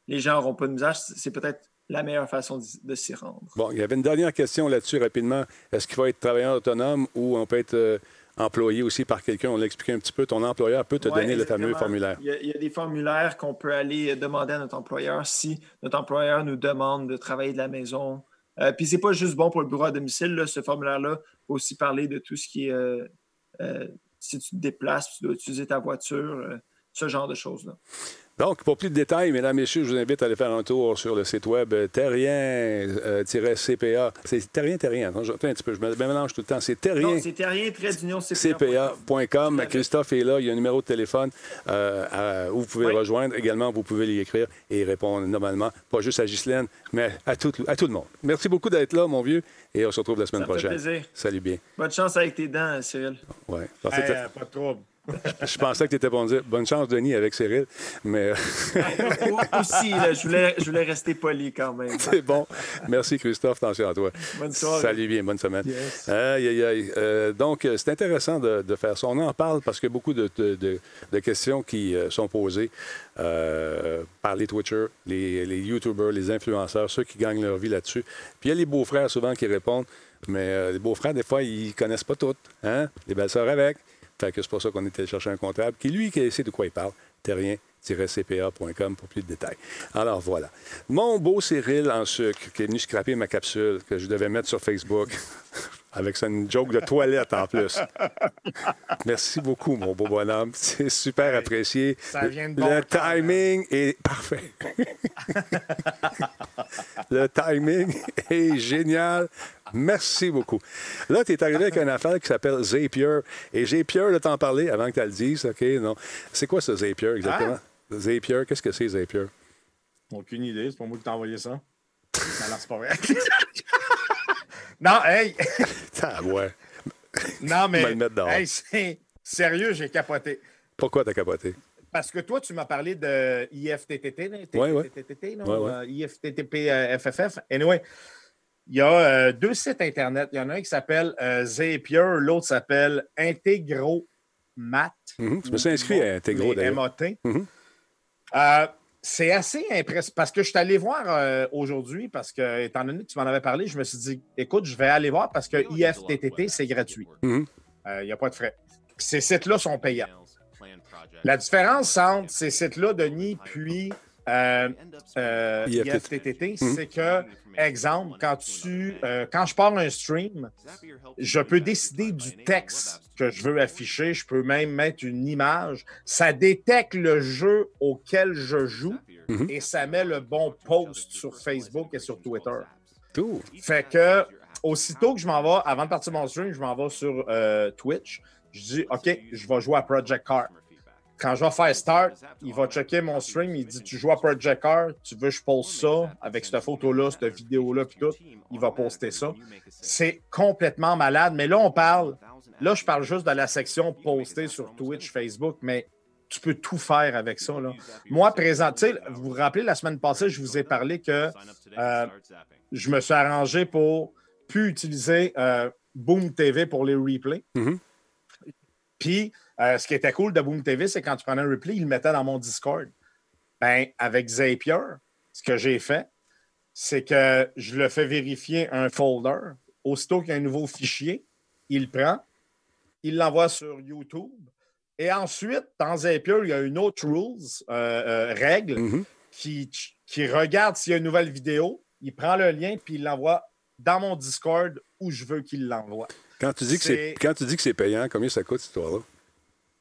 Les gens n'auront pas de misère. C'est peut-être la meilleure façon de s'y rendre. bon, il y avait une dernière question là-dessus rapidement. Est-ce qu'il faut être travailleur autonome ou on peut être euh, employé aussi par quelqu'un? On l'a expliqué un petit peu. Ton employeur peut te Ouais, donner le fameux formulaire. Il y, a, il y a des formulaires qu'on peut aller demander à notre employeur si notre employeur nous demande de travailler de la maison. Euh, Puis c'est pas juste bon pour le bureau à domicile. là, ce formulaire-là faut aussi parler de tout ce qui est euh, euh, si tu te déplaces, tu dois utiliser ta voiture, euh, ce genre de choses-là. Donc, pour plus de détails, mesdames, messieurs, je vous invite à aller faire un tour sur le site web euh, terrien-cpa. C'est terrien, terrien. Je- attends un petit peu, je me mélange tout le temps. C'est terrien. Non, c'est rien, trait d'union cpa.com. Christophe est là. Il y a un numéro de téléphone euh, à- où vous pouvez Oui. le rejoindre. Également, vous pouvez lui écrire et répondre normalement, pas juste à Ghislaine, mais à tout, à tout le monde. Merci beaucoup d'être là, mon vieux, et on se retrouve la semaine Ça me fait prochaine. plaisir. Salut bien. Bonne chance avec tes dents, Cyril. Hey, euh, pas de trouble. [LAUGHS] Je pensais que tu étais bon dire bonne chance, Denis, avec Cyril, mais [LAUGHS] aussi, là, je, voulais, je voulais rester poli quand même. [LAUGHS] c'est bon. Merci, Christophe. Attention à toi. Bonne soirée. Salut bien, bonne semaine. Yes. Aïe, aïe, aïe. Euh, donc, c'est intéressant de, de faire ça. On en parle parce qu'il y a beaucoup de, de- de- questions qui euh, sont posées euh, par les Twitchers, les, les YouTubers, les influenceurs, ceux qui gagnent leur vie là-dessus. Puis il y a les beaux-frères souvent qui répondent, mais euh, les beaux-frères, des fois, ils connaissent pas toutes. Hein? Les belles-sœurs avec. Fait que c'est pour ça qu'on était chercher un comptable qui, lui, qui sait de quoi il parle. terrien-cpa.com pour plus de détails. Alors voilà. Mon beau Cyril en sucre qui est venu scraper ma capsule que je devais mettre sur Facebook [LAUGHS] avec ça, une joke de toilette en plus. Merci beaucoup, mon beau bonhomme. C'est super apprécié. ça vient de bon Le timing est parfait. [LAUGHS] Le timing est génial. Merci beaucoup. Là, tu es arrivé avec une affaire qui s'appelle Zapier. Et Zapier, là, t'en parler avant que tu le dises, OK? Non. C'est quoi ce Zapier exactement? Zapier, qu'est-ce que c'est Zapier? Aucune idée, c'est pas moi qui t'ai envoyé ça. [LAUGHS] Non, c'est pas vrai. [LAUGHS] non, hey! [LAUGHS] Ah ouais. Non, mais. hey, c'est- sérieux, j'ai capoté. Pourquoi t'as capoté? Parce que toi, tu m'as parlé de IFTTT, là, Ouais, ouais. TTT, non? IFTTP FFF. Anyway, il y a euh, deux sites Internet. Il y en a un qui s'appelle euh, Zapier, l'autre s'appelle Integro Mat. Mhm. Je me suis inscrit à Integro, d'ailleurs. MAT. Euh, c'est assez impressionnant parce que je suis allé voir euh, aujourd'hui, parce que, étant donné que tu m'en avais parlé, je me suis dit, écoute, je vais aller voir parce que IFTTT, c'est gratuit. Euh, Il n'y a pas de frais. Ces sites-là sont payants. La différence entre ces sites-là, Denis, puis euh, euh, IFTTT. Mhm. c'est que, exemple, quand, tu, euh, quand je pars un stream, je peux décider du texte que je veux afficher. Je peux même mettre une image. Ça détecte le jeu auquel je joue Mhm. et ça met le bon post sur Facebook et sur Twitter. Tout. Fait que, aussitôt que je m'en vais, avant de partir mon stream, je m'en vais sur Twitch. Je dis, OK, je vais jouer à Project Car. Quand je vais faire start, il va checker mon stream. Il dit, tu joues à Project Car, tu veux que je poste ça avec cette photo-là, cette vidéo-là, puis tout. Il va poster ça. C'est complètement malade. Mais là, on parle, là, je parle juste de la section postée sur Twitch, Facebook, mais tu peux tout faire avec ça. Là. Moi, présent, tu sais, vous vous rappelez, la semaine passée, je vous ai parlé que euh, je me suis arrangé pour plus utiliser euh, Boom TV pour les replays. Mhm. Puis, euh, ce qui était cool de Boom TV, c'est quand tu prenais un replay, il le mettait dans mon Discord. Ben, avec Zapier, ce que j'ai fait, c'est que je le fais vérifier un folder. Aussitôt qu'il y a un nouveau fichier, il le prend, il l'envoie sur YouTube. Et ensuite, dans Zapier, il y a une autre rules, euh, euh, règle, Mhm. qui, qui regarde s'il y a une nouvelle vidéo, il prend le lien puis il l'envoie dans mon Discord où je veux qu'il l'envoie. Quand tu dis que c'est C'est- quand tu dis que c'est payant, combien ça coûte cette histoire-là?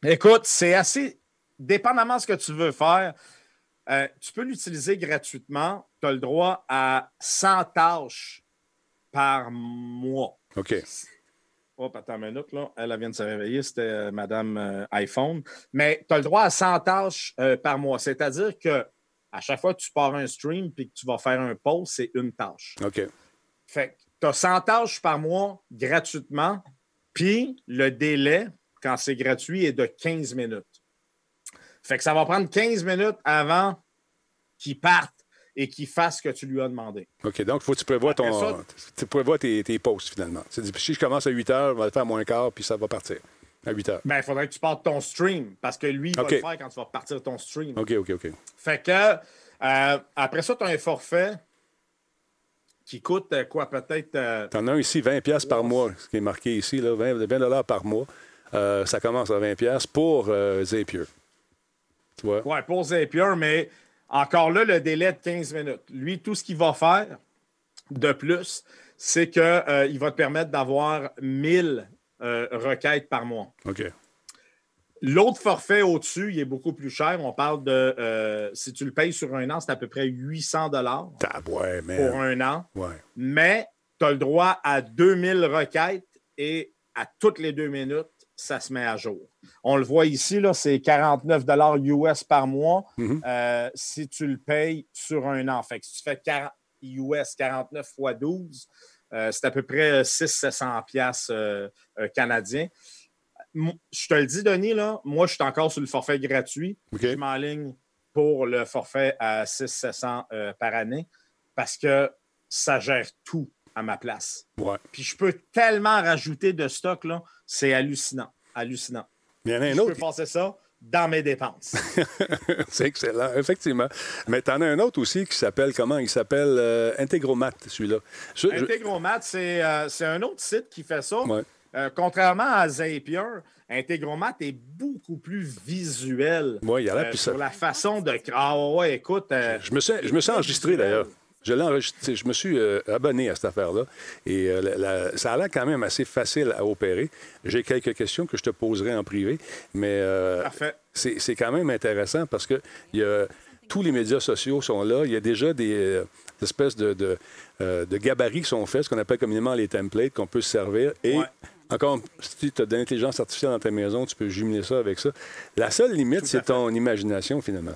Écoute, c'est assez. Dépendamment de ce que tu veux faire, euh, tu peux l'utiliser gratuitement. Tu as le droit à 100 tâches par mois. OK. Hop, attends une minute, là. Elle, elle vient de se réveiller, c'était euh, Madame euh, iPhone. Mais tu as le droit à 100 tâches par mois. C'est-à-dire que à chaque fois que tu pars un stream et que tu vas faire un post, c'est une tâche. OK. Fait que tu as 100 tâches par mois gratuitement, puis le délai, quand c'est gratuit, est de 15 minutes. Fait que ça va prendre 15 minutes avant qu'il parte et qu'il fasse ce que tu lui as demandé. OK. Donc, il faut que tu prévois, ton, ça- tu prévois tes, tes posts, finalement. Si je commence à 8 heures, on va le faire à moins quart, puis ça va partir à 8 heures. Ben, il faudrait que tu partes ton stream parce que lui, il va le faire quand tu vas partir ton stream. OK, OK, OK. Fait que euh, après ça, tu as un forfait qui coûte euh, quoi, peut-être. euh, T'en as un ici, 20 pièces par mois, ce qui est marqué ici, là, 20, 20 dollars par mois. Euh, ça commence à 20 pièces pour euh, Zapier. Tu vois? Ouais, pour Zapier, mais encore là, le délai de 15 minutes. Lui, tout ce qu'il va faire de plus, c'est qu'il va te permettre d'avoir 1000 euh, requêtes par mois. OK. L'autre forfait au-dessus, il est beaucoup plus cher. On parle de, euh, si tu le payes sur un an, c'est à peu près 800 dollars ouais, mais. pour un an. Ouais. Mais tu as le droit à 2000 requêtes et à toutes les deux minutes, ça se met à jour. On le voit ici, là, c'est 49 US par mois Mhm. euh, si tu le payes sur un an. Fait que si tu fais 40 US 49 fois 12, euh, c'est à peu près 600-700 piastres euh, euh, canadiens. Je te le dis, Denis, là, moi, je suis encore sur le forfait gratuit. OK. Je m'enligne pour le forfait à 600-700 euh, par année parce que ça gère tout à ma place. Ouais. Puis je peux tellement rajouter de stock, là, c'est hallucinant. Hallucinant. Il y en a un Je autre. peux passer ça dans mes dépenses. [LAUGHS] C'est excellent, effectivement. Mais tu en as un autre aussi qui s'appelle comment? Il s'appelle euh, Integromat, celui-là. Je- je- Integromat, c'est euh, c'est un autre site qui fait ça. Ouais. Euh, contrairement à Zapier, Integromat est beaucoup plus visuel Ouais, il a l'air euh, plus sur la façon de... Ah ouais, écoute... euh, Je me suis, je me suis enregistré d'ailleurs. Je l'ai enregistré. Je me suis euh, abonné à cette affaire-là. Et euh, la- la- ça a l'air quand même assez facile à opérer. J'ai quelques questions que je te poserai en privé, mais euh, c'est c'est quand même intéressant parce que y a, tous les médias sociaux sont là. Il y a déjà des, euh, espèces de, de, euh, de gabarits qui sont faits, ce qu'on appelle communément les templates, qu'on peut se servir. Et Ouais. encore, si tu as de l'intelligence artificielle dans ta maison, tu peux jumeler ça avec ça. La seule limite, c'est ton imagination, finalement.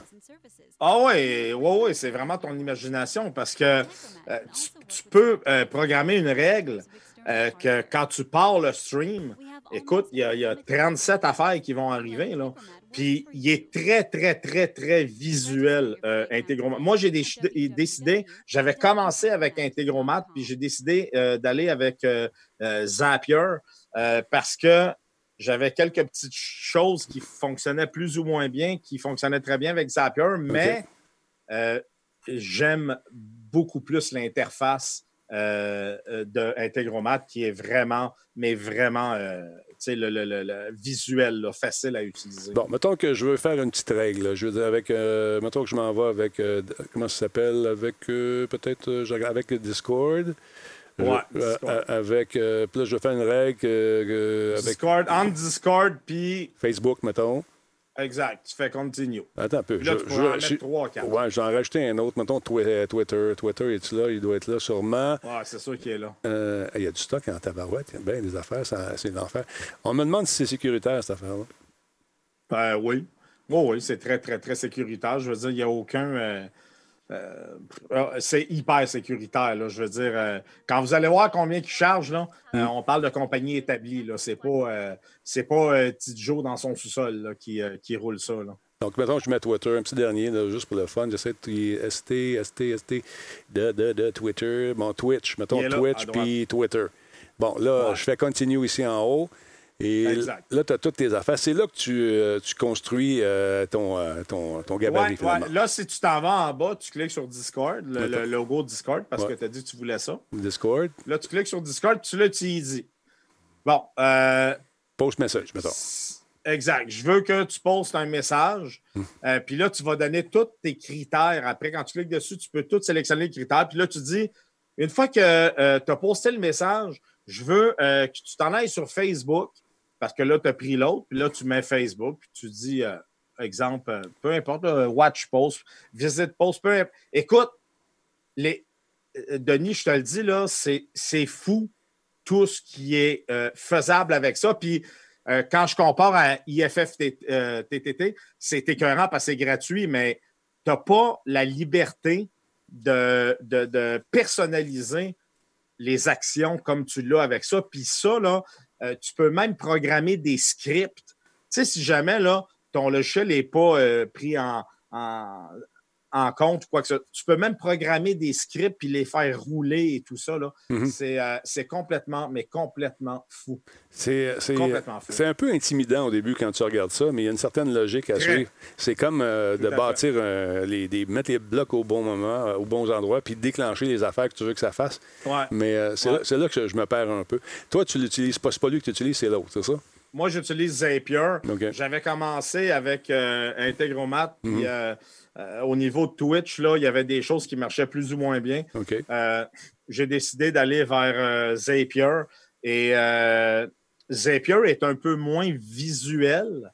Ah oui, ouais, ouais, c'est vraiment ton imagination parce que euh, tu, tu peux euh, programmer une règle euh, que quand tu pars le stream, écoute, il y, y a 37 affaires qui vont arriver. Là. Puis il est très, très, très, très visuel, euh, Integromat. Moi, j'ai décidé, décidé- j'avais commencé avec Integromat, puis j'ai décidé euh, d'aller avec euh, Zapier parce que j'avais quelques petites choses qui fonctionnaient plus ou moins bien, qui fonctionnaient très bien avec Zapier, mais euh, j'aime beaucoup plus l'interface euh, euh, de Integromat qui est vraiment, mais vraiment, euh, tu sais, le, le- le- le visuel, là, facile à utiliser. Bon, mettons que je veux faire une petite règle. là. Je veux dire, avec. euh, mettons que je m'en vais avec. euh, comment ça s'appelle? Avec. Peut-être. avec le Discord. Ouais, euh, euh, avec. euh, puis là, je faire une règle euh, avec Discord, entre Discord, puis Facebook, mettons. exact, tu fais continue. Attends un peu. Puis là, je- tu je- en je- mettre trois, quatre. Ouais, j'en ai rajouté un autre. Mettons Twi- Twitter. Twitter, est-tu là? Il doit être là sûrement. Ouais, c'est sûr qu'il est là. Il y a du stock en tabarouette. Il y a bien des affaires. C'est l'enfer. On me demande si c'est sécuritaire, cette affaire-là. Ben oui. Oui, oui, c'est très, très, très sécuritaire. Je veux dire, il n'y a aucun. Euh, euh, c'est hyper sécuritaire. Là. Je veux dire, euh, quand vous allez voir combien ils chargent, là, euh, on parle de compagnie établie. Là. C'est pas, c'est pas petit Joe dans son sous-sol là, qui, qui roule ça. Là. Donc, mettons, je mets Twitter, un petit dernier, là, juste pour le fun. J'essaie de ST, ST, ST, de, de, de Twitter. Bon, Twitch, mettons Twitch puis Twitter. Bon, là, Ouais. je fais continue ici en haut. Et Exact. là, tu as toutes tes affaires. C'est là que tu, euh, tu construis euh, ton, euh, ton, ton gabarit, Ouais, finalement. ouais. Là, si tu t'en vas en bas, tu cliques sur Discord, le, logo Discord, parce que tu as dit que tu voulais ça. Discord. Là, tu cliques sur Discord, tu l'utilises. Bon, euh, Post message, mettons. Exact. Je veux que tu postes un message. euh, puis là, tu vas donner tous tes critères. Après, quand tu cliques dessus, tu peux tout sélectionner les critères. Puis là, tu dis, une fois que tu as posté le message, je veux que tu t'en ailles sur Facebook parce que là, tu as pris l'autre. Puis là, tu mets Facebook. Puis tu dis, euh, exemple, euh, peu importe, watch post, visite post, peu importe. Écoute, les, euh, Denis, je te le dis, là, c'est fou tout ce qui est faisable avec ça. Puis quand je compare à IFF TTT, c'est écœurant parce que c'est gratuit, mais tu n'as pas la liberté de, de- de personnaliser les actions comme tu l'as avec ça. Puis ça, là, euh, tu peux même programmer des scripts. Tu sais, si jamais là, ton logiciel n'est pas euh, pris en, en, en compte ou quoi que ce soit, tu peux même programmer des scripts puis les faire rouler et tout ça. là. Mhm. C'est euh, c'est complètement, mais complètement fou. C'est un peu intimidant au début quand tu regardes ça, mais il y a une certaine logique à suivre. C'est comme euh, de bâtir, euh, les, des, mettre les blocs au bon moment, euh, aux bons endroits, puis déclencher les affaires que tu veux que ça fasse. Ouais. Mais c'est Ouais. là, là que je, me perds un peu. Toi, tu l'utilises pas. C'est pas lui que tu utilises, c'est l'autre, c'est ça? Moi, j'utilise Zapier. J'avais commencé avec Integromat. puis, Mhm. Euh, au niveau de Twitch, là, il y avait des choses qui marchaient plus ou moins bien. Euh, J'ai décidé d'aller vers euh, Zapier. Et Zapier est un peu moins visuel,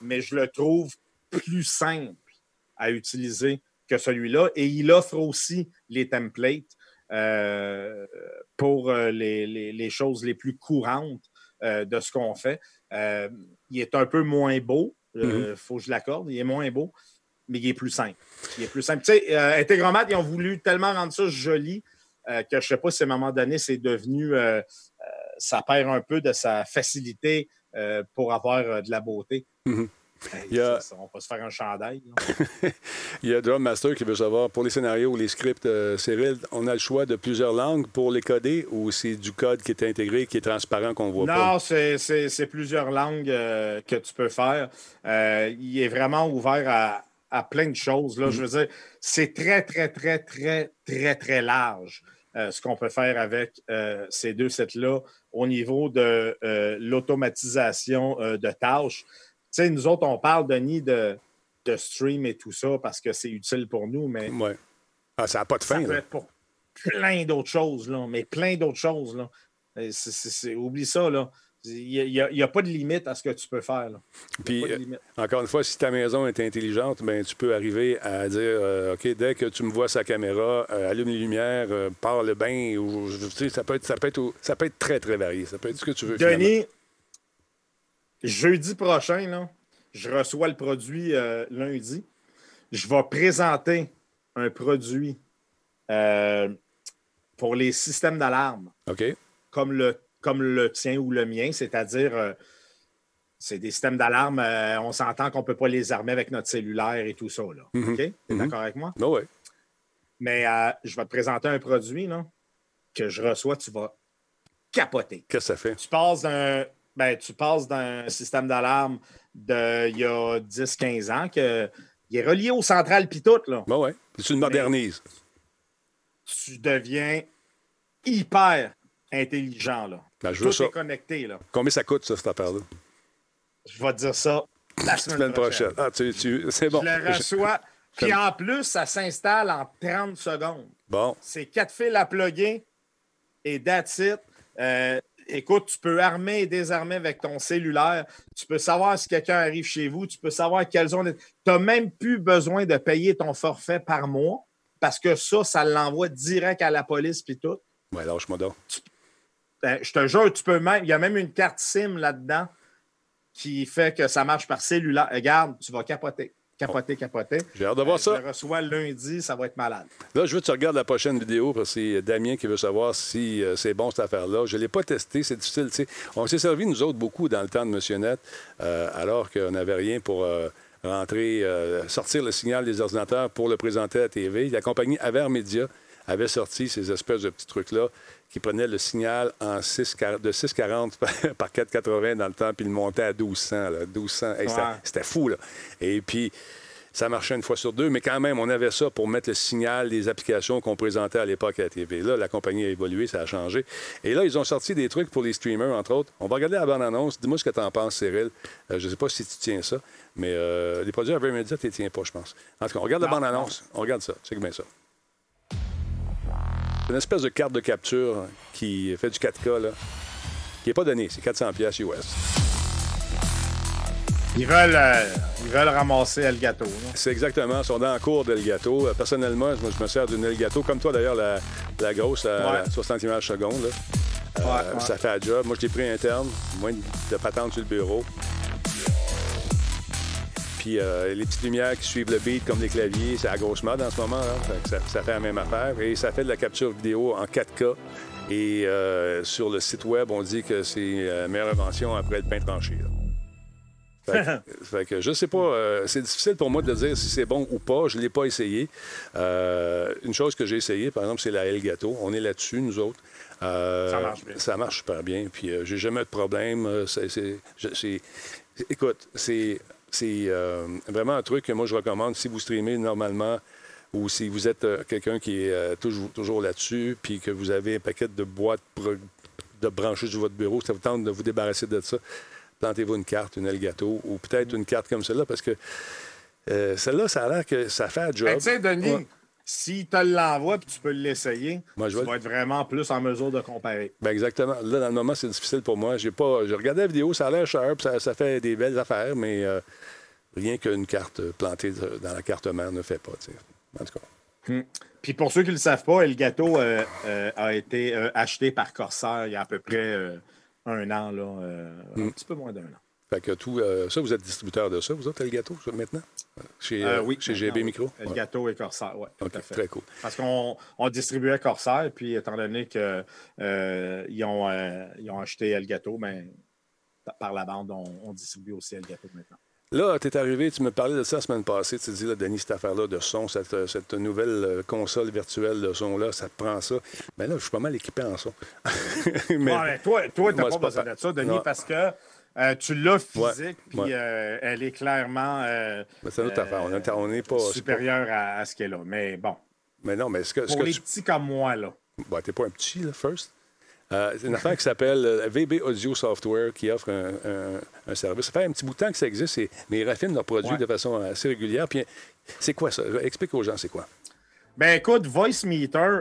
mais je le trouve plus simple à utiliser que celui-là. Et il offre aussi les templates euh, pour les, les- les choses les plus courantes euh, de ce qu'on fait. Euh, il est un peu moins beau, il faut que je l'accorde, il est moins beau, mais il est plus simple. Il est plus simple. Tu sais, euh, Integromat, ils ont voulu tellement rendre ça joli euh, que je ne sais pas si à un moment donné, c'est devenu, euh, euh, ça perd un peu de sa facilité pour avoir de la beauté. Mhm. Hey, Il y a- ça, on va se faire un chandail. [LAUGHS] Il y a Drum Master qui veut savoir, pour les scénarios ou les scripts, euh, Cyril, on a le choix de plusieurs langues pour les coder ou c'est du code qui est intégré, qui est transparent, qu'on voit pas? Non, c'est- plusieurs langues euh, que tu peux faire. Euh, il est vraiment ouvert à, à plein de choses. Là. Je veux dire, c'est très, très, très, très, très, très large euh, ce qu'on peut faire avec euh, ces deux sets-là au niveau de euh, l'automatisation de tâches. Tu sais, nous autres, on parle, Denis, de, de stream et tout ça parce que c'est utile pour nous, mais Ouais. Ah, ça n'a pas de ça fin, peut là. être pour plein d'autres choses, là, mais plein d'autres choses. Là. Oublie ça, là. Il n'y a, pas de limite à ce que tu peux faire. Là. Puis, euh. Encore une fois, si ta maison est intelligente, ben, tu peux arriver à dire euh, OK, dès que tu me vois sa caméra, euh, allume les lumières, euh, pars le bain, ou tu sais, ça peut être ça peut être ça peut être très très varié. Ça peut être ce que tu veux. finalement. Denis, jeudi prochain, là, je reçois le produit lundi. Je vais présenter un produit pour les systèmes d'alarme. OK. comme le, comme le tien ou le mien, c'est-à-dire euh, c'est des systèmes d'alarme, euh, on s'entend qu'on ne peut pas les armer avec notre cellulaire et tout ça. Là. Mhm. OK? Mhm. d'accord avec moi? Ah ouais. Mais euh, je vais te présenter un produit là, que je reçois, tu vas capoter. Qu'est-ce que ça fait? Tu passes d'un ben, tu passes d'un système d'alarme d'il y a 10-15 ans que il est relié au central puis tout, là. Ben ouais. Puis tu le modernises. Tu deviens hyper intelligent, là. Ben, je veux Tout ça. est connecté, là. Combien ça coûte, ça, cette affaire-là? Je vais te dire ça la semaine, Semaine prochaine. prochaine. Ah, tu, tu- c'est bon. Je le reçois. [LAUGHS] Puis en plus, ça s'installe en 30 secondes. Bon. C'est quatre fils à plugger et that's it. Euh, écoute, tu peux armer et désarmer avec ton cellulaire. Tu peux savoir si quelqu'un arrive chez vous. Tu peux savoir quelles zones. Tu n'as même plus besoin de payer ton forfait par mois parce que ça, ça l'envoie direct à la police puis tout. Ouais, lâche-moi donc. Ben, je te jure, tu peux même. Il y a même une carte SIM là-dedans qui fait que ça marche par cellulaire. Regarde, tu vas capoter. Capoter, capoter. J'ai hâte de voir Euh, ça. Je le reçois lundi, ça va être malade. Là, je veux que tu regardes la prochaine vidéo parce que c'est Damien qui veut savoir si euh, c'est bon cette affaire-là. Je ne l'ai pas testé, c'est difficile. On s'est servi, nous autres, beaucoup dans le temps de Monsieur Net, euh, alors qu'on n'avait rien pour rentrer, sortir le signal des ordinateurs pour le présenter à la TV. La compagnie Aver Media avait sorti ces espèces de petits trucs-là qui prenaient le signal en 6, de 640 par [LAUGHS] 480 dans le temps, puis le montaient à 1200. Là, 1200. Hey, c'était- Ouais. Fou, là. Et puis, ça marchait une fois sur deux, mais quand même, on avait ça pour mettre le signal des applications qu'on présentait à l'époque à la TV. Là, la compagnie a évolué, ça a changé. Et là, ils ont sorti des trucs pour les streamers, entre autres. On va regarder la bande-annonce. Dis-moi ce que tu en penses, Cyril. Euh, je ne sais pas si tu tiens ça, mais euh, les produits Avermedia, tu les tiens pas, je pense. En tout cas, on regarde la bande-annonce. On regarde ça. C'est bien ça. C'est une espèce de carte de capture qui fait du 4K, là, qui n'est pas donnée. C'est 400 pièces US. Ils veulent, euh, ils veulent ramasser Elgato. C'est exactement. Ils sont dans le cours d'Elgato. Euh, Personnellement, moi, je me sers d'une Elgato, comme toi d'ailleurs, la, la grosse à Ouais. 60 images secondes. là. Euh, Ouais, ouais. Ça fait la job. Moi, je l'ai pris interne, moins de patente sur le bureau. Puis euh, les petites lumières qui suivent le beat comme les claviers, c'est à grosse mode en ce moment. là. Fait que Ça, ça fait la même affaire. Et ça fait de la capture vidéo en 4K. Et euh, sur le site web, on dit que c'est la meilleure invention après le pain tranché. là. Fait que, [LAUGHS] fait que je sais pas, euh, c'est difficile pour moi de dire si c'est bon ou pas. Je ne l'ai pas essayé. Euh, une chose que j'ai essayé, par exemple, c'est la Elgato. On est là-dessus, nous autres. Euh, Ça marche bien. Ça marche super bien. Puis euh, j'ai jamais de problème. Euh, écoute, c'est c'est, euh, vraiment un truc que moi je recommande si vous streamez normalement ou si vous êtes euh, quelqu'un qui est euh, toujours, toujours là-dessus, puis que vous avez un paquet de boîtes de branchées sur votre bureau, ça vous tente de vous débarrasser de ça, plantez-vous une carte, une Elgato, ou peut-être une carte comme celle-là, parce que celle-là, ça a l'air que ça fait un job. Denis, Ouais. S'il te l'envoie puis tu peux l'essayer, Moi, je tu vais- vas être vraiment plus en mesure de comparer. Ben exactement. Là, dans le moment, c'est difficile pour moi. J'ai pas. J'ai regardé la vidéo, ça a l'air cher, ça, ça fait des belles affaires, mais euh, rien qu'une carte euh, plantée dans la carte mère ne fait pas. En tout cas. Puis pour ceux qui ne le savent pas, Elgato euh, euh, a été acheté par Corsair il y a à peu près un an, là, un Mm. petit peu moins d'un an. Fait que tout. euh, ça, vous êtes distributeur de ça, vous autres, Elgato, maintenant? Chez, Euh, euh, oui, chez maintenant, GB oui. Micro? Ouais. Elgato et Corsair, oui. OK, très cool. Parce qu'on on distribuait Corsair, puis étant donné qu'ils ont, euh, ils ont acheté Elgato, ben, par- la bande, on, on distribue aussi Elgato maintenant. Là, tu es arrivé, tu me parlais de ça la semaine passée. Tu te dis, là, Denis, cette affaire-là de son, cette, euh, cette nouvelle euh, console virtuelle de son-là, ça te prend ça. Mais là, je suis pas mal équipé en son. [LAUGHS] Mais- Ouais, mais toi, toi tu n'as pas besoin de ça, Denis, Non. parce que euh, tu l'as physique, puis ouais. euh, elle est clairement euh, Mais c'est notre affaire. On est- on n'est pas. supérieure à, à ce qu'elle a. Mais bon, Mais non, mais est-ce que, pour que les tu petits comme moi, là. Bon, t'es pas un petit, là, first. Euh, c'est une affaire qui s'appelle VB Audio Software qui offre un, un- un service. Ça fait un petit bout de temps que ça existe, et- mais ils raffinent leurs produits Ouais. de façon assez régulière. Puis, c'est quoi ça? Explique aux gens, c'est quoi? Ben écoute, Voice Meter,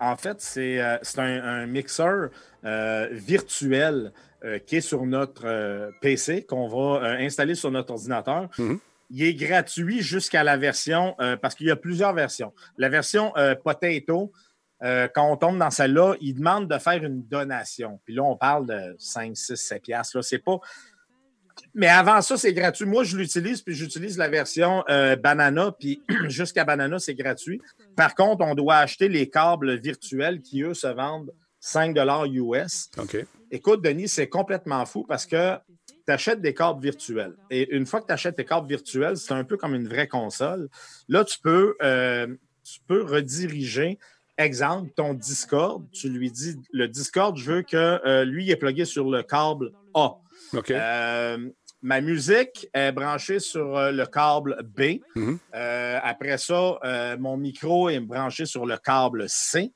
en fait, c'est c'est un, un mixeur virtuel euh, qui est sur notre euh, PC, qu'on va euh, installer sur notre ordinateur. Mhm. Il est gratuit jusqu'à la version, parce qu'il y a plusieurs versions. La version Potato, quand on tombe dans celle-là, il demande de faire une donation. Puis là, on parle de 5, 6, 7 piastres. Là, c'est pas... Mais avant ça, c'est gratuit. Moi, je l'utilise, puis j'utilise la version Banana, puis [CLEARS THROAT] jusqu'à Banana, c'est gratuit. Par contre, on doit acheter les câbles virtuels qui, eux, se vendent 5 US. OK. Écoute, Denis, c'est complètement fou parce que tu achètes des câbles virtuels. Et une fois que tu achètes tes câbles virtuels, c'est un peu comme une vraie console. Là, tu peux, euh, tu peux rediriger, exemple, ton Discord. Tu lui dis, le Discord, je veux que euh, lui, il est plugué sur le câble A. OK. Euh, ma musique est branchée sur euh, le câble B. Mhm. Après ça, mon micro est branché sur le câble C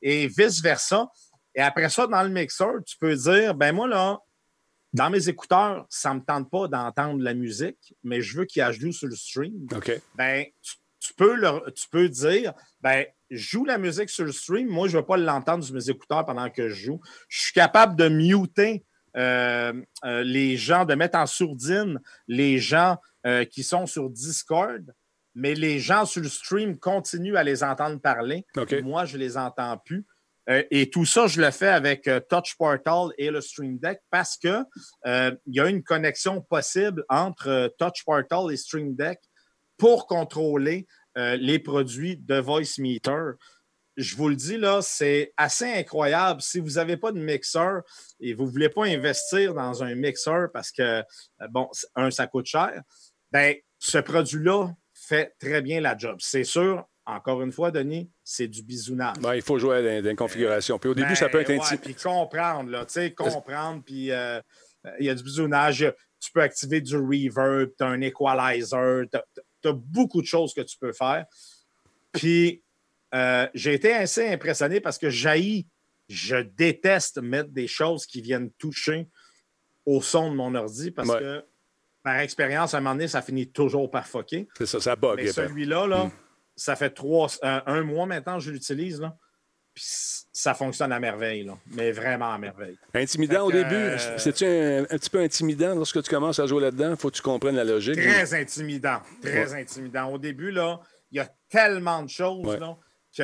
et vice-versa. Et après ça, dans le mixeur, tu peux dire, ben moi, là, dans mes écouteurs, ça ne me tente pas d'entendre la musique, mais je veux qu'il y ait joue sur le stream. OK. Ben, tu, tu peux le- tu peux dire, ben, joue la musique sur le stream. Moi, je ne veux pas l'entendre sur mes écouteurs pendant que je joue. Je suis capable de muter euh, euh, les gens, de mettre en sourdine les gens euh, qui sont sur Discord, mais les gens sur le stream continuent à les entendre parler. Moi, je ne les entends plus. Euh, et tout ça, je le fais avec euh, Touch Portal et le Stream Deck parce que euh, il y a une connexion possible entre Touch Portal et Stream Deck pour contrôler les produits de Voice Meter. Je vous le dis, là, c'est assez incroyable. Si vous n'avez pas de mixeur et vous ne voulez pas investir dans un mixeur parce que, bon, un, ça coûte cher, ben, ce produit-là fait très bien la job. C'est sûr, encore une fois, Denis, c'est du bisounage. Ben, il faut jouer dans, dans une configuration. Puis au début, ça peut être Ben, ouais, intimidant. Puis comprendre, là, tu sais, comprendre, puis euh, il y a du bisounage. Tu peux activer du reverb, tu as un equalizer, tu as beaucoup de choses que tu peux faire. Puis, euh, j'ai été assez impressionné parce que jaillit, je déteste mettre des choses qui viennent toucher au son de mon ordi parce Ouais. que, par expérience, à un moment donné, ça finit toujours par foquer. C'est ça, ça bug. Mais celui-là, là, ça fait trois, un, un mois maintenant que je l'utilise. là. Puis ça fonctionne à merveille, là. mais vraiment à merveille. Intimidant au début. euh, C'est-tu un, un petit peu intimidant lorsque tu commences à jouer là-dedans? Faut que tu comprennes la logique. Très intimidant. Très intimidant. Au début, là, il y a tellement de choses Ouais. là, que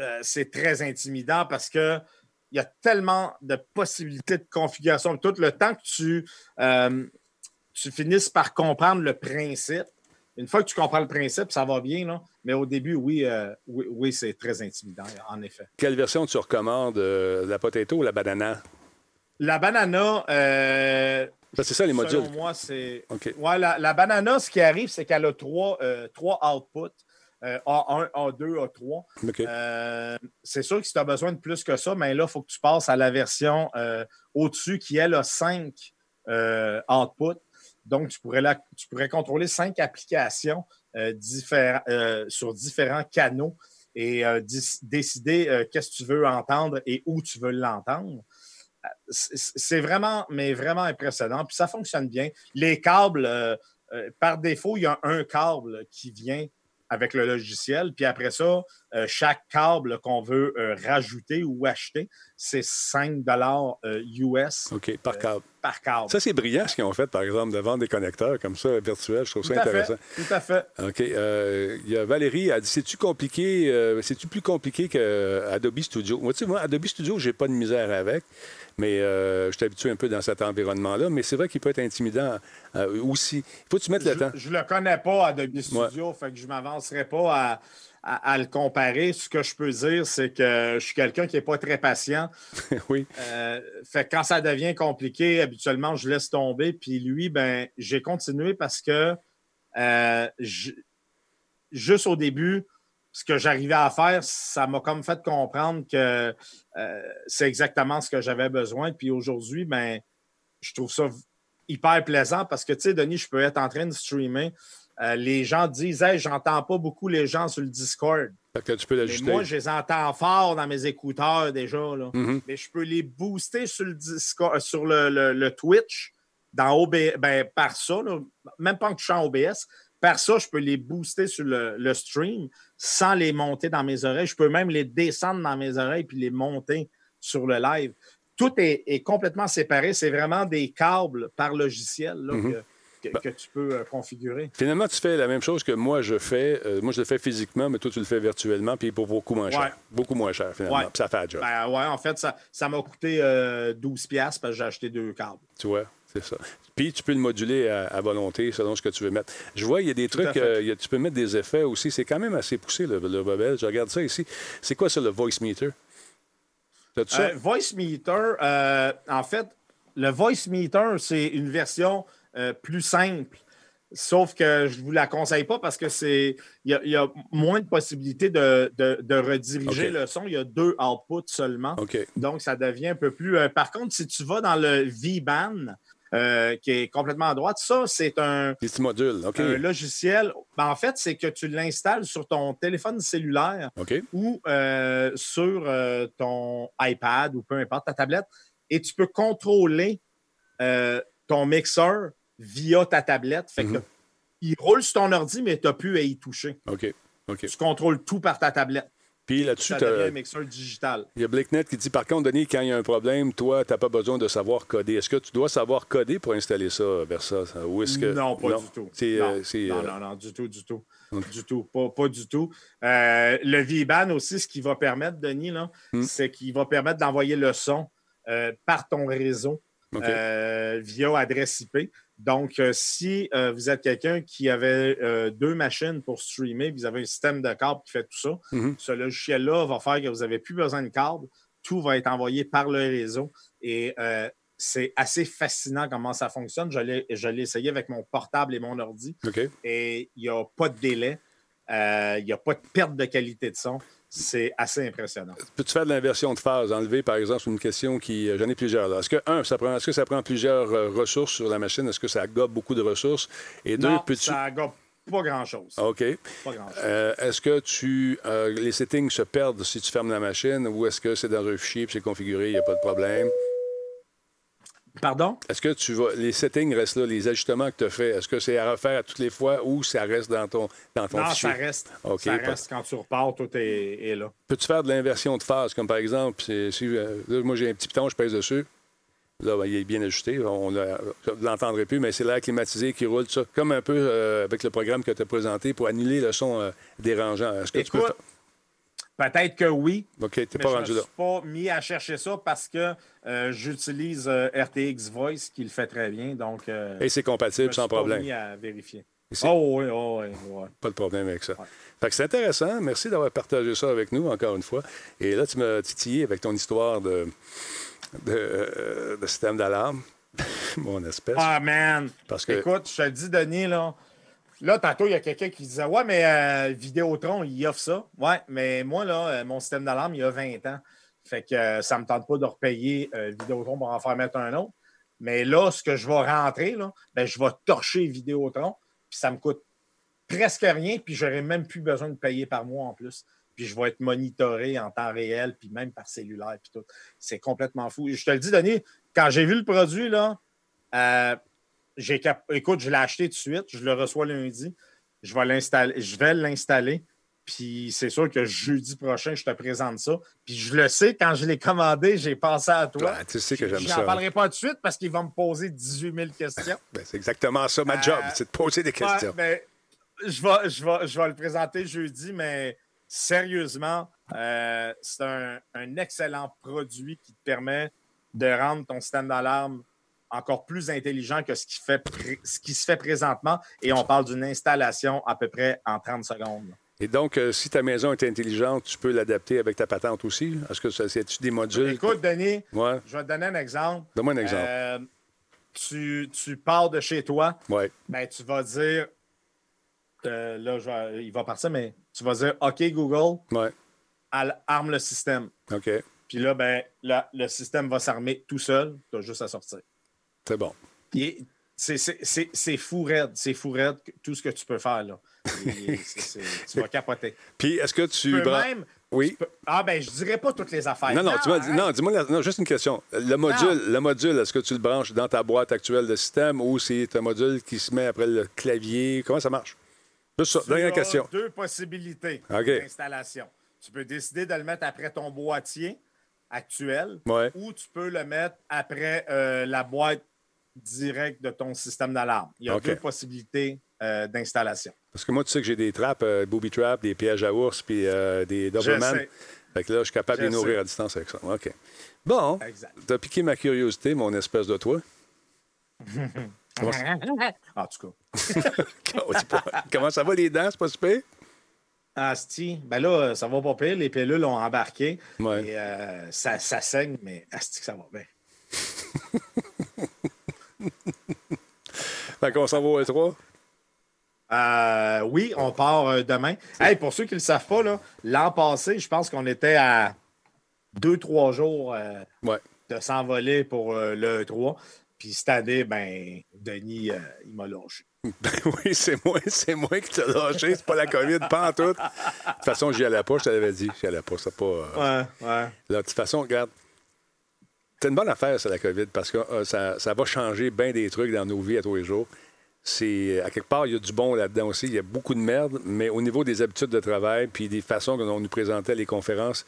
euh, c'est très intimidant parce que il y a tellement de possibilités de configuration. Tout le temps que tu, euh, tu finisses par comprendre le principe, une fois que tu comprends le principe, ça va bien. Là. Mais au début, oui, euh, oui, oui, c'est très intimidant, en effet. Quelle version tu recommandes? euh, la potato ou la banana? La banana, euh, c'est ça, les modules. Selon moi, c'est. Ouais, la, la banana, ce qui arrive, c'est qu'elle a trois, euh, trois outputs. euh, A1, A2, A3. OK. Euh, c'est sûr que si tu as besoin de plus que ça, mais là, il faut que tu passes à la version au-dessus qui, elle, a cinq outputs. Donc, tu pourrais, contrôler cinq applications euh, euh, sur différents canaux et euh, décider qu'est-ce que tu veux entendre et où tu veux l'entendre. C'est vraiment, mais vraiment impressionnant. Puis ça fonctionne bien. Les câbles, par défaut, il y a un câble qui vient avec le logiciel. Puis après ça, chaque câble qu'on veut rajouter ou acheter, c'est 5 euh, US OK, par câble. Par câble. Ça, c'est brillant ce qu'ils ont fait, par exemple, de vendre des connecteurs comme ça, virtuels. Je trouve Tout ça fait. intéressant. Tout à fait. OK. euh, Il y a Valérie, elle dit C'est-tu compliqué, euh, c'est-tu plus compliqué qu'Adobe Studio? Moi, tu sais, moi, Adobe Studio, j'ai pas de misère avec, mais euh, je suis habitué un peu dans cet environnement-là. Mais c'est vrai qu'il peut être intimidant euh, aussi. Il faut que tu mettes le temps? Je ne le connais pas, Adobe Studio, fait que je ne m'avancerai pas à, à- à le comparer. Ce que je peux dire, c'est que je suis quelqu'un qui n'est pas très patient. [LAUGHS] oui. Euh, fait que quand ça devient compliqué, habituellement, je laisse tomber. Puis lui, ben, j'ai continué parce que euh, je- juste au début, ce que j'arrivais à faire, ça m'a comme fait comprendre que euh, c'est exactement ce que j'avais besoin. Puis aujourd'hui, ben, je trouve ça hyper plaisant parce que, tu sais, Denis, je peux être en train de streamer. Euh, les gens disent, hey, j'entends pas beaucoup les gens sur le Discord. Que tu peux moi, je les entends fort dans mes écouteurs déjà. Là. Mhm. Mais je peux les booster sur le, Discord, sur le, le- le Twitch dans OBS, ben, par ça, là, même pas en touchant OBS. Par ça, je peux les booster sur le, le stream sans les monter dans mes oreilles. Je peux même les descendre dans mes oreilles puis les monter sur le live. Tout est, est complètement séparé. C'est vraiment des câbles par logiciel là, Mhm. que, que- que tu peux euh, configurer. Finalement, tu fais la même chose que moi, je fais. Euh, moi, je le fais physiquement, mais toi, tu le fais virtuellement, puis pour beaucoup moins cher. Ouais. Beaucoup moins cher, finalement. Ouais. Puis ça fait la job. Ben ouais, en fait, ça ça m'a coûté euh, 12$ piastres parce que j'ai acheté deux câbles. Tu vois, c'est ça. Puis tu peux le moduler à, à volonté selon ce que tu veux mettre. Je vois, il y a des trucs, fait. euh, il y a- tu peux mettre des effets aussi. C'est quand même assez poussé, le, le bobel. Je regarde ça ici. C'est quoi ça, le voice meter? Ça? Euh, voice Meter, euh, en fait, le Voice Meter, c'est une version euh, plus simple. Sauf que je ne vous la conseille pas parce que c'est il y, a- il y a moins de possibilités de, de- de rediriger le son. Il y a deux outputs seulement. Donc, ça devient un peu plus. euh, par contre, si tu vas dans le V-Band, euh, qui est complètement à droite, ça, c'est un. OK. un logiciel. Ben, en fait, c'est que tu l'installes sur ton téléphone cellulaire ou euh, sur ton iPad ou peu importe ta tablette et tu peux contrôler ton mixeur via ta tablette. Fait que Mhm. il roule sur ton ordi, mais tu n'as plus à y toucher. OK. OK. Tu contrôles tout par ta tablette. Puis là-dessus, t'as- devient un mixeur digital. il y a BlakeNet qui dit par contre, Denis, quand il y a un problème, toi, tu n'as pas besoin de savoir coder. Est-ce que tu dois savoir coder pour installer ça, Versa? ça? Ou est-ce que. Non, pas du tout. Non, euh, non, euh, non, non, du tout, du tout. Du tout, pas, pas du tout. Euh, le V-Ban aussi, ce qui va permettre, Denis, Hmm. c'est qu'il va permettre d'envoyer le son euh, par ton réseau via adresse IP. Donc, euh, si euh, vous êtes quelqu'un qui avait euh, deux machines pour streamer, vous avez un système de câble qui fait tout ça, Mhm. ce logiciel-là va faire que vous n'avez plus besoin de câble. Tout va être envoyé par le réseau. Et c'est assez fascinant comment ça fonctionne. Je l'ai essayé avec mon portable et mon ordi et il n'y a pas de délai. Euh, Il n'y a pas de perte de qualité de son. C'est assez impressionnant. Peux-tu faire de l'inversion de phase? Enlever, par exemple, une question qui. euh, J'en ai plusieurs. là. Est-ce que, un, ça prend, est-ce que ça prend plusieurs euh, ressources sur la machine? Est-ce que ça gobe beaucoup de ressources? Et deux, non, peux-tu. ça gobe, Pas grand-chose. OK. Pas grand-chose. Euh, est-ce que tu euh, les settings se perdent si tu fermes la machine ou est-ce que c'est dans un fichier puis c'est configuré, il n'y a pas de problème? Pardon? Est-ce que tu vas. Les settings restent là, les ajustements que tu as faits, est-ce que c'est à refaire à toutes les fois ou ça reste dans ton, dans ton Non, fichier? ça reste. Ça reste quand tu repars, tout est, est là. Peux-tu faire de l'inversion de phase, comme par exemple, si, euh, là, moi j'ai un petit piton, je pèse dessus. Là, ben, il est bien ajusté. On ne l'entendrait plus, mais c'est l'air climatisé qui roule, ça. Comme un peu euh, avec le programme que tu as présenté pour annuler le son euh, dérangeant. Est-ce que tu peux peut-être que oui. OK, Mais pas je rendu me là. suis pas mis à chercher ça parce que euh, j'utilise euh, RTX Voice qui le fait très bien. Donc, euh, Et c'est je me compatible suis sans pas problème. mis à vérifier. C'est- Oh oui, oh oui, ouais. Pas de problème avec ça. Ouais. Fait que c'est intéressant. Merci d'avoir partagé ça avec nous, encore une fois. Et là, tu m'as titillé avec ton histoire de, de, de système d'alarme. [LAUGHS] Mon espèce. Ah, man! Parce que. Écoute, je te dis, Denis, là. Là, tantôt, il y a quelqu'un qui disait Ouais, mais euh, Vidéotron, il offre ça. Ouais, mais moi, là, euh, mon système d'alarme, il a 20 ans. Fait que euh, ça ne me tente pas de repayer euh, Vidéotron pour en faire mettre un autre. Mais là, ce que je vais rentrer, là, ben, je vais torcher Vidéotron, puis ça me coûte presque rien, puis j'aurai même plus besoin de payer par mois en plus. Puis je vais être monitoré en temps réel, puis même par cellulaire, puis tout. C'est complètement fou. Je te le dis, Denis, quand j'ai vu le produit, là, euh, cap- écoute, je l'ai acheté tout de suite, je le reçois lundi. Je vais l'installer, je vais l'installer. Puis c'est sûr que jeudi prochain, je te présente ça. Puis je le sais, quand je l'ai commandé, j'ai pensé à toi. Tu sais que j'aime Je ça. n'en parlerai pas tout de suite parce qu'il va me poser 18 000 questions. [LAUGHS] Ben, c'est exactement ça, ma Euh, job, c'est de poser des questions. Ouais, ben, je, vais, je, vais, je vais le présenter jeudi, mais sérieusement, euh, c'est un, un excellent produit qui te permet de rendre ton système d'alarme encore plus intelligent que ce qui, fait pré- ce qui se fait présentement. Et on parle d'une installation à peu près en 30 secondes. Et donc, euh, si ta maison est intelligente, tu peux l'adapter avec ta patente aussi? Est-ce que ça- c'est-tu des modules? Écoute, Denis, Ouais. je vais te donner un exemple. Donne-moi un exemple. Euh, tu, tu pars de chez toi, Ouais. ben, tu vas dire, euh, là, je vais- il va partir, mais tu vas dire, OK, Google, Ouais. arme le système. OK. Puis là, ben, là, le système va s'armer tout seul. Tu as juste à sortir. C'est bon. C'est- fou raide. C'est fou raide tout ce que tu peux faire. Là. Et [LAUGHS] tu vas capoter. Puis, est-ce que tu. Tu peux même. Oui. tu peux- ah, ben, je dirais pas toutes les affaires. Non, non, tu m'as dit- hein? non, dis-moi la- non, juste une question. Le module, le module, est-ce que tu le branches dans ta boîte actuelle de système ou c'est un module qui se met après le clavier? Comment ça marche? Juste ça. Tu Dernière as question. deux possibilités d'installation. Tu peux décider de le mettre après ton boîtier actuel Ouais. ou tu peux le mettre après euh, la boîte directe de ton système d'alarme. Il y a OK. deux possibilités euh, d'installation. Parce que moi, tu sais que j'ai des trappes, euh, booby traps, des pièges à ours, puis euh, des Doberman. Fait que là, je suis capable de les nourrir sais. à distance avec ça. OK. Bon, Exact. t'as piqué ma curiosité, mon espèce de toi. [LAUGHS] En tout cas. [LAUGHS] Comment ça va les dents? C'est pas super? Asti, ben là, ça va pas pire. Les pilules ont embarqué. Ouais. Et, euh, ça, ça saigne, mais Asti, que ça va bien? [LAUGHS] [LAUGHS] Fait qu'on s'en va au E3? Euh, oui, on part euh, demain. Hey, pour ceux qui ne le savent pas, l'an passé, je pense qu'on était à deux, trois jours euh, Ouais. de s'envoler pour euh, le E3. Puis cette année, ben, Denis, il m'a lâché. [LAUGHS] oui, c'est moi, c'est moi qui t'ai lâché. C'est pas la COVID, pas en tout. De toute façon, j'y allais pas, je te l'avais dit. J'y allais pas. C'est pas. Ouais, ouais. Là, de toute façon, regarde. C'est une bonne affaire, ça, la COVID, parce que euh, ça, ça va changer bien des trucs dans nos vies à tous les jours. C'est, à quelque part, il y a du bon là-dedans aussi. Il y a beaucoup de merde, mais au niveau des habitudes de travail puis des façons dont on nous présentait les conférences,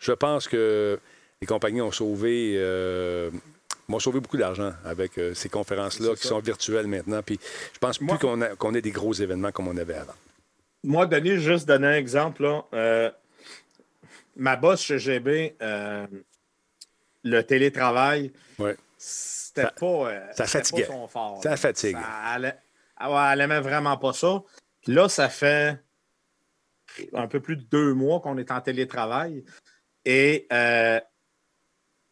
je pense que les compagnies ont sauvé, euh, m'ont sauvé beaucoup d'argent avec euh, ces conférences-là qui ça. sont virtuelles maintenant. Puis je pense plus qu'on, a- qu'on ait des gros événements comme on avait avant. Moi, Denis, juste donner un exemple. Là, euh, ma boss chez GB, euh, le télétravail, Ouais. c'était pas, euh, ça fatiguait. pas son fort. Ça là. fatigue. Ça- elle, ah elle aimait vraiment pas ça. Puis là, ça fait un peu plus de deux mois qu'on est en télétravail et euh,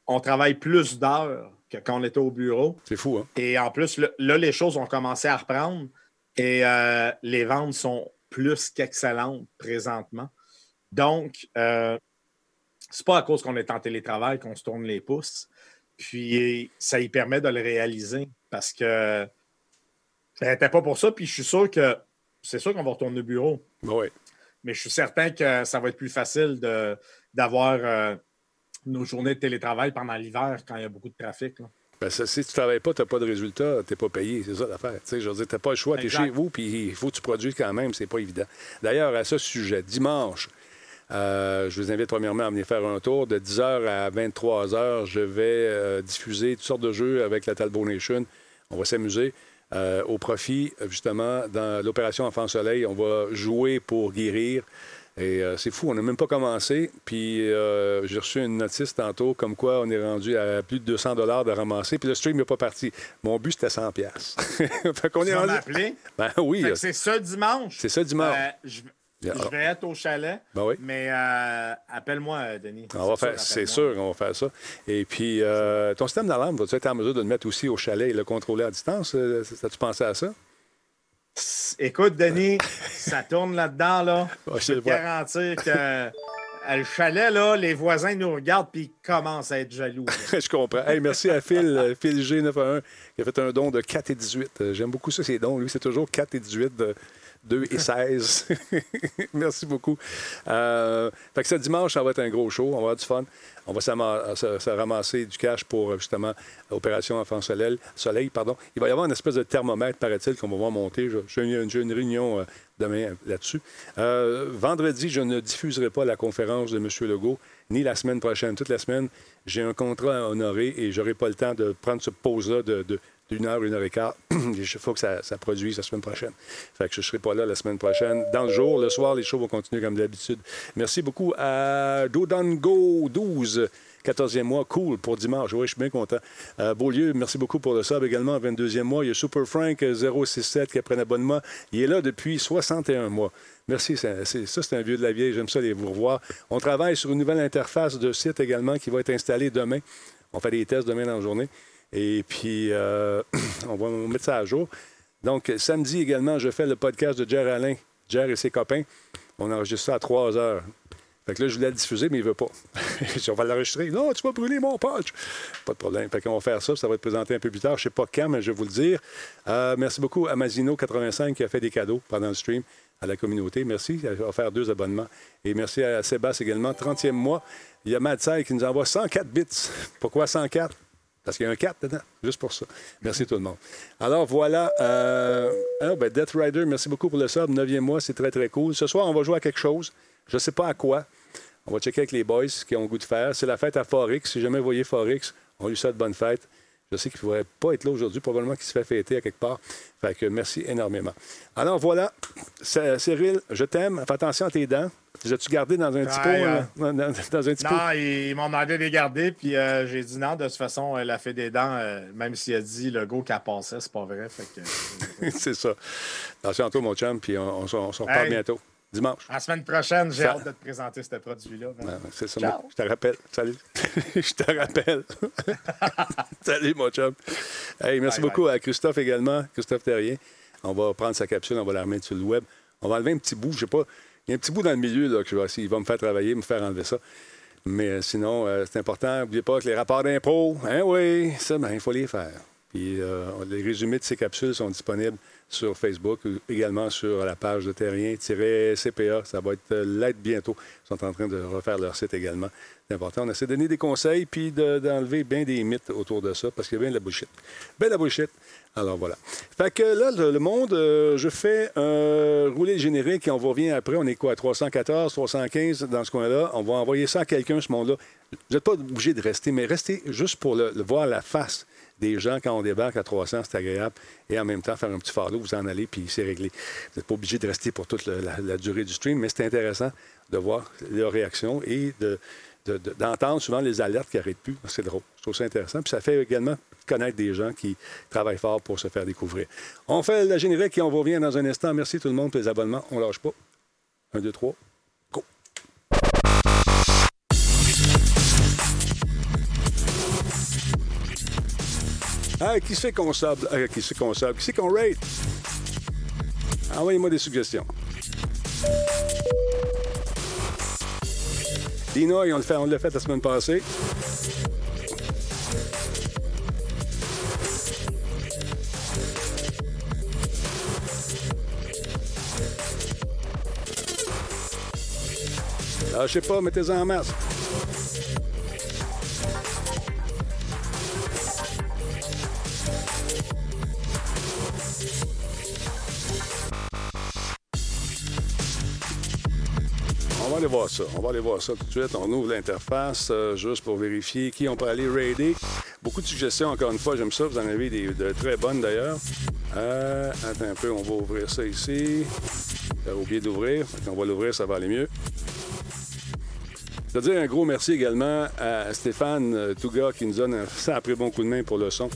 on travaille plus d'heures que quand on était au bureau. C'est fou, hein? Et en plus, là, là, les choses ont commencé à reprendre et euh, les ventes sont plus qu'excellentes présentement. Donc, euh, c'est pas à cause qu'on est en télétravail qu'on se tourne les pouces. Puis, ça y permet de le réaliser parce que n'était pas pour ça. Puis, je suis sûr que c'est sûr qu'on va retourner au bureau. Oui. Mais je suis certain que ça va être plus facile de, d'avoir euh, nos journées de télétravail pendant l'hiver quand il y a beaucoup de trafic. là. Ben, ça, si tu ne travailles pas, tu n'as pas de résultat, tu n'es pas payé. C'est ça l'affaire. Tu sais, Je veux dire, tu n'as pas le choix, tu es chez vous, puis il faut que tu produises quand même, c'est pas évident. D'ailleurs, à ce sujet, dimanche, euh, je vous invite premièrement à venir faire un tour. De 10h à 23h, je vais euh, diffuser toutes sortes de jeux avec la Talbot Nation. On va s'amuser. euh, au profit, justement, dans l'opération Enfant Soleil, on va jouer pour guérir. Et c'est fou, on n'a même pas commencé. Puis j'ai reçu une notice tantôt comme quoi on est rendu à plus de 200 dollars de ramasser. Puis le stream n'est pas parti. Mon but, c'était 100 pièces. [LAUGHS] fait qu'on est rendu... m'appeler. Ben oui, Fait que c'est ce dimanche? c'est ça dimanche. Je, je vais être au chalet. Ben oui. Mais euh, Écoute, Denis, [LAUGHS] ça tourne là-dedans, là. [LAUGHS] Je peux le te garantir que à le chalet, là, les voisins nous regardent puis ils commencent à être jaloux. [LAUGHS] Je comprends. Hey, merci à Phil, euh, Phil G911, qui a fait un don de 4 et 18. Euh, J'aime beaucoup ça, ces dons. Lui, c'est toujours 4 et 18 de 2 et 16. [LAUGHS] merci beaucoup. Euh, fait que ce dimanche, ça va être un gros show. On va avoir du fun. On va s'ama- se, se ramasser du cash pour, euh, justement, Opération Enfant Soleil. Soleil pardon. Il va y avoir une espèce de thermomètre, paraît-il, qu'on va voir monter. J'ai une, réunion euh, demain euh, là-dessus. Euh, vendredi, je ne diffuserai pas la conférence de M. Legault, ni la semaine prochaine. Toute la semaine, j'ai un contrat à honorer et je n'aurai pas le temps de prendre ce pause-là de- d'une heure, une heure et quart. [CLEARS THROAT] Il faut que ça, produise la semaine prochaine. Fait je ne serai pas là la semaine prochaine. Dans le jour, le soir, les shows vont continuer comme d'habitude. Merci beaucoup à Dodango 12. 14e mois, cool pour dimanche. Oui, je suis bien content. Euh, Beaulieu, merci beaucoup pour le sub également. 22e mois, il y a Super Frank euh, 067 qui a pris un abonnement. Il est là depuis 61 mois. Merci, ça c'est un vieux de la vieille. J'aime ça les vous revoir. On travaille sur une nouvelle interface de site également qui va être installée demain. On fait des tests demain dans la journée. Et puis, euh, [CLEARS THROAT] on va mettre ça à jour. Donc, samedi également, je fais le podcast de Jer Alain, Jer et ses copains. On enregistre ça à 3 heures. Fait que là, je voulais le diffuser, mais il veut pas. [LAUGHS] On va l'enregistrer. Non, tu vas brûler mon punch. Pas de problème. Fait qu'on va faire ça. Ça va être présenté un peu plus tard. Je sais pas quand, mais je vais vous le dire. Euh, merci beaucoup à Mazino85 qui a fait des cadeaux pendant le stream à la communauté. Merci. Il a offert deux abonnements. Et merci à Sébastien également. 30e mois. Il y a Madsai qui nous envoie 104 bits. Pourquoi 104? Parce qu'il y a un 4 dedans, juste pour ça. Merci tout le monde. Alors voilà, euh, ah, ben, Death Rider, merci beaucoup pour le sub. 9e mois, c'est très très cool. Ce soir, on va jouer à quelque chose. Je ne sais pas à quoi. On va checker avec les boys qui ont le goût de faire. C'est la fête à Forex. Si jamais vous voyez Forex, on lui souhaite bonne fête. Je sais qu'il ne pourrait pas être là aujourd'hui, probablement qu'il se fait fêter à quelque part. Fait que merci énormément. Alors voilà, Cyril, je t'aime. Fais attention à tes dents. Les as-tu gardé dans un petit pot? Euh, euh, dans, dans- dans un petit pot? Non, ils, ils m'ont demandé de les garder, puis euh, j'ai dit non. De toute façon, elle a fait des dents, euh, même s'il a dit le go qu'elle passait, c'est pas vrai. Que, [LAUGHS] c'est ça. Attention à toi, mon chum, puis on, on, se- on se reparle Hey. bientôt. Dimanche. la semaine prochaine, j'ai Ça- hâte de te présenter ce produit-là. c'est ça. Ciao. Je te rappelle. Salut. [LAUGHS] je te rappelle. [LAUGHS] Salut, mon chum. Hey, merci Bye, beaucoup à Christophe également, Christophe Terrien. On va prendre sa capsule, on va la remettre sur le web. On va enlever un petit bout, je sais pas. Il y a un petit bout dans le milieu là, que je vais essayer. Il va me faire travailler, me faire enlever ça. Mais euh, sinon, euh, c'est important. N'oubliez pas que les rapports d'impôts, hein, oui, ça, ben, il faut les faire. Puis euh, les résumés de ces capsules sont disponibles sur Facebook, également sur la page de Terrien-CPA. Ça va être euh, l'aide bientôt. Ils sont en train de refaire leur site également. C'est important. On essaie de donner des conseils puis de- d'enlever bien des mythes autour de ça parce qu'il y a bien de la bullshit. Ben de la bullshit. Alors voilà. Fait que là, le, monde, euh, je fais un rouler le générique et on revient après. On est quoi, 314, 315 dans ce coin-là. On va envoyer ça à quelqu'un, ce monde-là. Vous n'êtes pas obligé de rester, mais restez juste pour le, le voir la face des gens quand on débarque à 300, c'est agréable. Et en même temps, faire un petit follow, vous en allez, puis c'est réglé. Vous n'êtes pas obligé de rester pour toute la, durée du stream, mais c'est intéressant de voir leurs réactions et de, de- de- d'entendre souvent les alertes qui n'arrêtent plus. C'est drôle. Je trouve ça intéressant. Puis ça fait également connaître des gens qui travaillent fort pour se faire découvrir. On fait la générique et on revient dans un instant. Merci tout le monde pour les abonnements. On lâche pas. Un, deux, trois. Ah, qui c'est qu'on sable? Ah, qui c'est qu'on sable? Qui c'est qu'on rate? Envoyez-moi des suggestions. Dinoy, on l'a fait, fait la semaine passée. Ah, je sais pas, mettez-en en masque. Voir ça. On va aller voir ça tout de suite. On ouvre l'interface euh, juste pour vérifier qui on peut aller raider. Beaucoup de suggestions, encore une fois, j'aime ça. Vous en avez des, de très bonnes d'ailleurs. Euh, attends un peu, on va ouvrir ça ici. J'ai oublié d'ouvrir. On va l'ouvrir, ça va aller mieux. Je veux dire un gros merci également à Stéphane euh, Touga qui nous donne un sacré bon coup de main pour le son.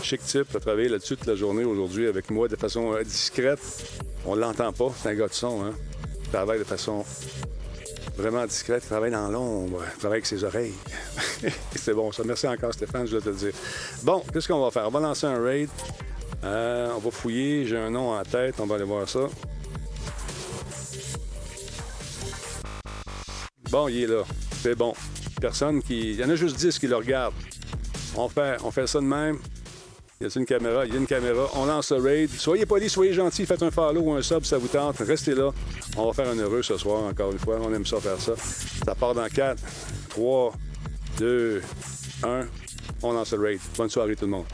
Chic type, a travaillé là-dessus toute la journée aujourd'hui avec moi de façon euh, discrète. On l'entend pas, c'est un gars de son, hein. Il travaille de façon vraiment discrète, il travaille dans l'ombre, il travaille avec ses oreilles. [LAUGHS] c'est bon ça. Merci encore Stéphane, je dois te le dire. Bon, qu'est-ce qu'on va faire? On va lancer un raid. Euh, on va fouiller, j'ai un nom en tête, on va aller voir ça. Bon, il est là. C'est bon. Personne qui. Il y en a juste 10 qui le regardent. On fait, on fait ça de même. Y a une caméra? Il y a une caméra. On lance le raid. Soyez polis, soyez gentils. Faites un follow ou un sub, ça vous tente. Restez là. On va faire un heureux ce soir, encore une fois. On aime ça faire ça. Ça part dans 4, 3, 2, 1. On lance le raid. Bonne soirée, tout le monde.